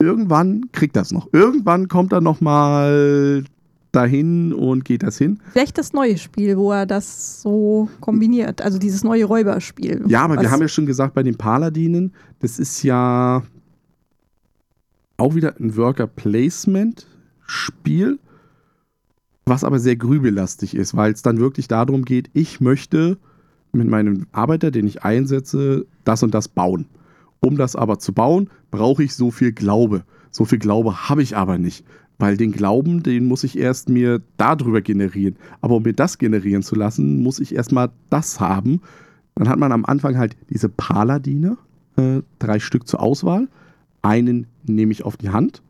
irgendwann kriegt das noch. Irgendwann kommt er noch mal dahin und geht das hin. Vielleicht das neue Spiel, wo er das so kombiniert. Also dieses neue Räuberspiel. Ja, aber wir haben ja schon gesagt, bei den Paladinen, das ist ja auch wieder ein Worker-Placement-Spiel, was aber sehr grübellastig ist, weil es dann wirklich darum geht, ich möchte mit meinem Arbeiter, den ich einsetze, das und das bauen. Um das aber zu bauen, brauche ich so viel Glaube. So viel Glaube habe ich aber nicht, weil den Glauben, den muss ich erst mir darüber generieren. Aber um mir das generieren zu lassen, muss ich erstmal das haben. Dann hat man am Anfang halt diese Paladine, äh, drei Stück zur Auswahl. Einen nehme ich auf die Hand,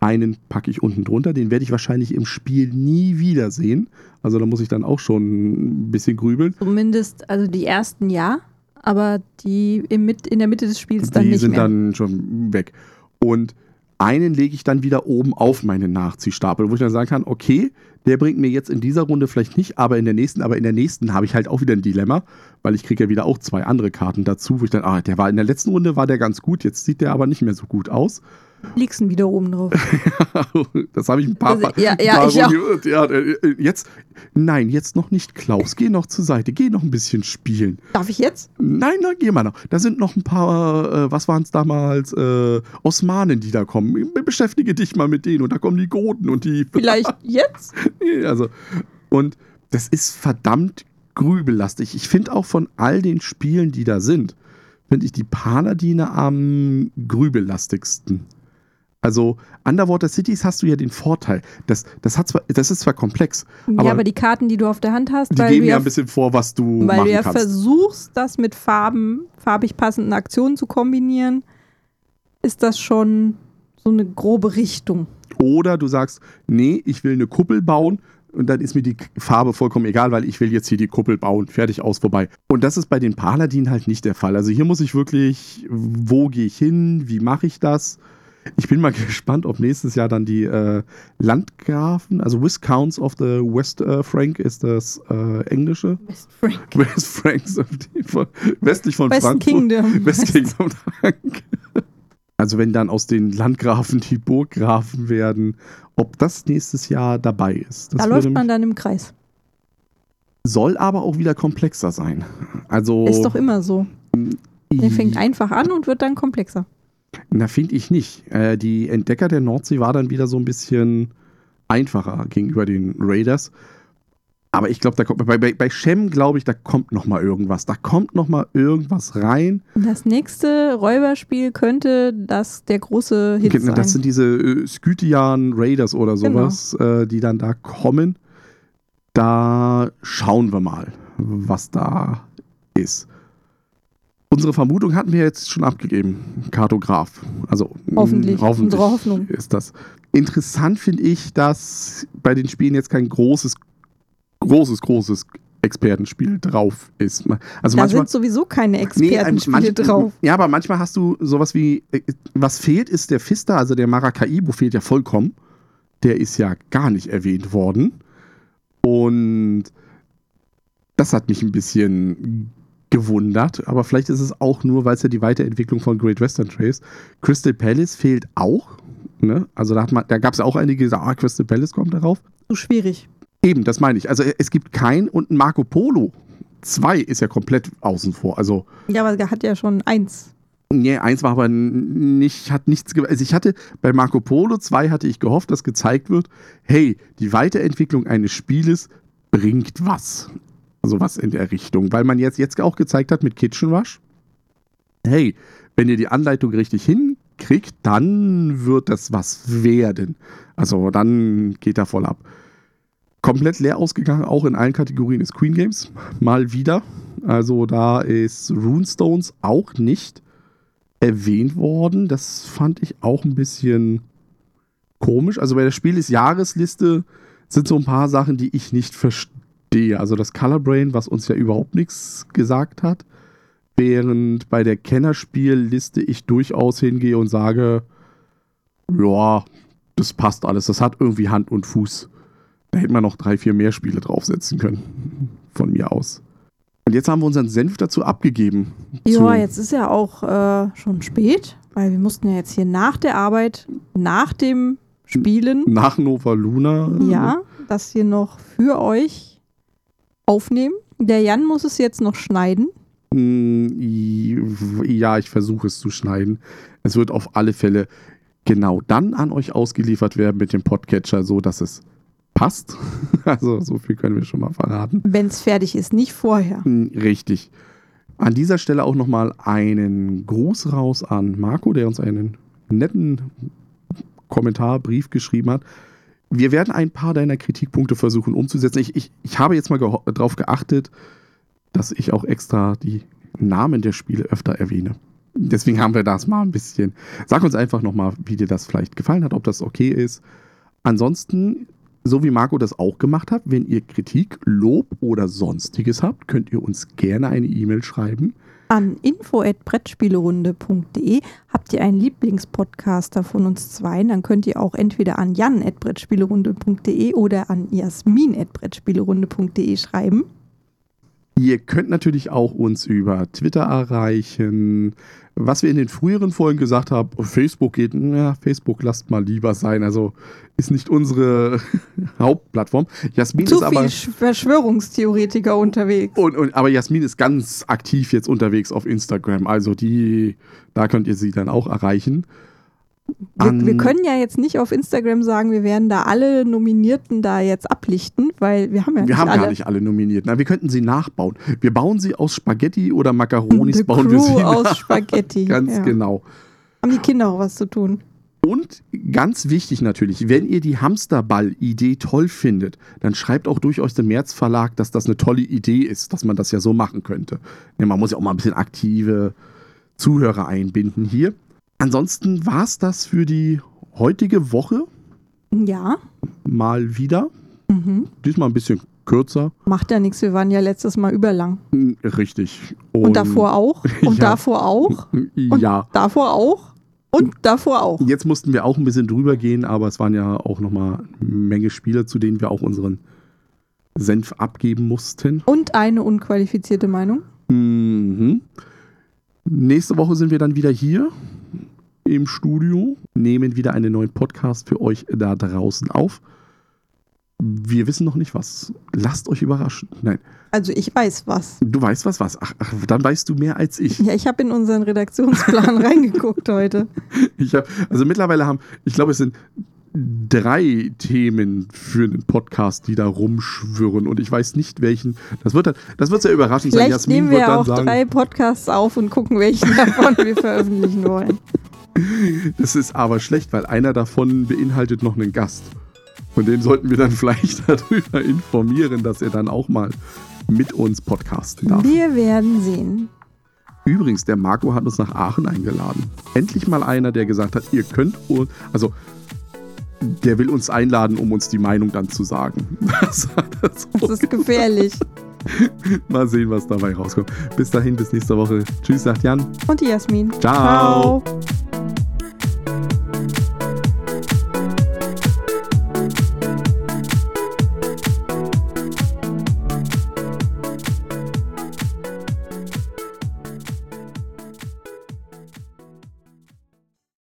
einen packe ich unten drunter. Den werde ich wahrscheinlich im Spiel nie wiedersehen. Also da muss ich dann auch schon ein bisschen grübeln. Zumindest, also die ersten ja, aber die im in der Mitte des Spiels dann die nicht sind mehr. dann schon weg. Und einen lege ich dann wieder oben auf meinen Nachziehstapel, wo ich dann sagen kann, okay, der bringt mir jetzt in dieser Runde vielleicht nicht, aber in der nächsten, aber in der nächsten habe ich halt auch wieder ein Dilemma, weil ich kriege ja wieder auch zwei andere Karten dazu, wo ich dann, ah, der war in der letzten Runde war der ganz gut, jetzt sieht der aber nicht mehr so gut aus. Liegst du wieder oben drauf. das habe ich ein paar, Mal- ja, ja, ich auch. Ja, äh, jetzt, nein, jetzt noch nicht, Klaus, geh noch zur Seite, geh noch ein bisschen spielen. Darf ich jetzt? Nein, nein, geh mal noch. Da sind noch ein paar, äh, was waren es damals, äh, Osmanen, die da kommen. Beschäftige dich mal mit denen und da kommen die Goten und die. Vielleicht jetzt? also, und das ist verdammt grübellastig. Ich finde auch von all den Spielen, die da sind, finde ich die Paladine am grübellastigsten. Also, Underwater Cities hast du ja den Vorteil. Das, das, hat zwar, das ist zwar komplex, ja, Aber- aber die Karten, die du auf der Hand hast, die weil geben ja ein bisschen vor, was du weil du ja kannst. versuchst, das mit Farben, farbig passenden Aktionen zu kombinieren, ist das schon so eine grobe Richtung. Oder du sagst, nee, ich will eine Kuppel bauen und dann ist mir die Farbe vollkommen egal, weil ich will jetzt hier die Kuppel bauen. Fertig, aus, vorbei. Und das ist bei den Paladinen halt nicht der Fall. Also hier muss ich wirklich, wo gehe ich hin, wie mache ich das? Ich bin mal gespannt, ob nächstes Jahr dann die äh, Landgrafen, also Viscounts of the West äh, Frank ist das äh, englische. West Frank. West Franks, von, westlich von West Frankfurt. Kingdom. West Kingdom. danke. Also wenn dann aus den Landgrafen die Burggrafen werden, ob das nächstes Jahr dabei ist. Das Da läuft man dann im Kreis. soll aber auch wieder komplexer sein. Also Ist doch immer so. Der fängt einfach an und wird dann komplexer. Na finde ich nicht. Äh, die Entdecker der Nordsee war dann wieder so ein bisschen einfacher gegenüber den Raiders. Aber ich glaube, da kommt bei, bei, bei Shem glaube ich, da kommt noch mal irgendwas. Da kommt noch mal irgendwas rein. Das nächste Räuberspiel könnte das der große Hit sein. Das sind diese äh, Skythian Raiders oder Genau. sowas, äh, die dann da kommen. Da schauen wir mal, was da ist. Unsere Vermutung hatten wir jetzt schon abgegeben. Kartograf. Also Hoffentlich. hoffentlich Unsere Hoffnung. ist das. Interessant finde ich, dass bei den Spielen jetzt kein großes, großes, großes Expertenspiel drauf ist. Also da manchmal sind sowieso keine Nee, Expertenspiele manch- drauf. Ja, aber manchmal hast du sowas wie, äh, was fehlt, ist der Fister, also der Maracaibo fehlt ja vollkommen. Der ist ja gar nicht erwähnt worden. Und das hat mich ein bisschen gewundert, aber vielleicht ist es auch nur, weil es ja die Weiterentwicklung von Great Western Trace. Crystal Palace fehlt auch. Ne? Also da, hat man- da gab es auch einige, die gesagt, ah, Crystal Palace kommt darauf. So schwierig. Eben, das meine ich. Also es gibt kein und ein Marco Polo 2 ist ja komplett außen vor. Also Ja, aber er hat ja schon eins. Nee, eins war aber nicht, hat nichts ge Also ich hatte bei Marco Polo 2 hatte ich gehofft, dass gezeigt wird, hey, die Weiterentwicklung eines Spieles bringt was. Sowas in der Richtung. Weil man jetzt, jetzt auch gezeigt hat mit Kitchen Rush, hey, wenn ihr die Anleitung richtig hinkriegt, dann wird das was werden. Also dann geht er voll ab. Komplett leer ausgegangen, auch in allen Kategorien ist Queen Games. Mal wieder. Also da ist Runestones auch nicht erwähnt worden. Das fand ich auch ein bisschen komisch. Also bei der Spiel ist Jahresliste sind so ein paar Sachen, die ich nicht verstehe. Also das Color Brain, was uns ja überhaupt nichts gesagt hat. Während bei der Kennerspielliste ich durchaus hingehe und sage, ja, das passt alles. Das hat irgendwie Hand und Fuß. Da hätte man noch drei, vier mehr Spiele draufsetzen können. Von mir aus. Und jetzt haben wir unseren Senf dazu abgegeben. Ja, jetzt ist ja auch äh, schon spät, weil wir mussten ja jetzt hier nach der Arbeit, nach dem Spielen. Nach Nova Luna. Ja, das hier noch für euch aufnehmen. Der Jan muss es jetzt noch schneiden. Hm, ja, ich versuche es zu schneiden. Es wird auf alle Fälle genau dann an euch ausgeliefert werden mit dem Podcatcher, so dass es passt. Also so viel können wir schon mal verraten. Wenn es fertig ist, nicht vorher. Hm, richtig. An dieser Stelle auch nochmal einen Gruß raus an Marco, der uns einen netten Kommentar, Brief geschrieben hat. Wir werden ein paar deiner Kritikpunkte versuchen umzusetzen. Ich, ich, ich habe jetzt mal darauf geachtet, dass ich auch extra die Namen der Spiele öfter erwähne. Deswegen haben wir das mal ein bisschen. Sag uns einfach nochmal, wie dir das vielleicht gefallen hat, ob das okay ist. Ansonsten, so wie Marco das auch gemacht hat, wenn ihr Kritik, Lob oder sonstiges habt, könnt ihr uns gerne eine E-Mail schreiben an info@brettspielerunde.de habt ihr einen Lieblingspodcaster von uns zwei, dann könnt ihr auch entweder an jan@brettspielerunde.de oder an jasmin@brettspielerunde.de schreiben. Ihr könnt natürlich auch uns über Twitter erreichen. Was wir in den früheren Folgen gesagt haben, Facebook geht, ja, Facebook lasst mal lieber sein. Also ist nicht unsere Hauptplattform. Jasmin Zu ist aber. Verschwörungstheoretiker unterwegs. Und, und, aber Jasmin ist ganz aktiv jetzt unterwegs auf Instagram. Also die, da könnt ihr sie dann auch erreichen. Wir, wir, können ja jetzt nicht auf Instagram sagen, wir werden da alle Nominierten da jetzt ablichten, weil wir haben ja wir nicht haben alle. gar nicht alle Nominierten. Na, wir könnten sie nachbauen. Wir bauen sie aus Spaghetti oder Macaronis, The bauen Crew wir sie aus nach. Spaghetti. Ganz ja. genau. Haben die Kinder auch was zu tun? Und ganz wichtig natürlich, wenn ihr die Hamsterball-Idee toll findet, dann schreibt auch durchaus dem März Verlag, dass das eine tolle Idee ist, dass man das ja so machen könnte. Ja, man muss ja auch mal ein bisschen aktive Zuhörer einbinden hier. Ansonsten war es das für die heutige Woche. Ja. Mal wieder. Mhm. Diesmal ein bisschen kürzer. Macht ja nichts, wir waren ja letztes Mal überlang. Hm, Richtig. Und, davor auch. Und Ja. davor auch. Und ja. davor auch. Und davor auch. Jetzt mussten wir auch ein bisschen drüber gehen, aber es waren ja auch nochmal eine Menge Spiele, zu denen wir auch unseren Senf abgeben mussten. Und eine unqualifizierte Meinung. Mhm. Nächste Woche sind wir dann wieder hier im Studio, nehmen wieder einen neuen Podcast für euch da draußen auf. Wir wissen noch nicht was. Lasst euch überraschen. Nein, Also ich weiß was. du weißt was, was. Ach, ach dann weißt du mehr als ich. Ja, ich habe in unseren Redaktionsplan reingeguckt heute. ich hab, also mittlerweile haben, ich glaube, es sind drei Themen für einen Podcast, die da rumschwirren und ich weiß nicht welchen. Das wird dann, das wird sehr überraschend sein. Vielleicht Jasmin nehmen wird wir dann auch sagen, drei Podcasts auf und gucken, welchen davon wir veröffentlichen wollen. Das ist aber schlecht, weil einer davon beinhaltet noch einen Gast. Und den sollten wir dann vielleicht darüber informieren, dass er dann auch mal mit uns podcasten darf. Wir werden sehen. Übrigens, der Marco hat uns nach Aachen eingeladen. Endlich mal einer, der gesagt hat, ihr könnt uns, also der will uns einladen, um uns die Meinung dann zu sagen. Das Das ist gefährlich. Mal sehen, was dabei rauskommt. Bis dahin, bis nächste Woche. Tschüss, sagt Jan. Und die Jasmin. Ciao. Ciao.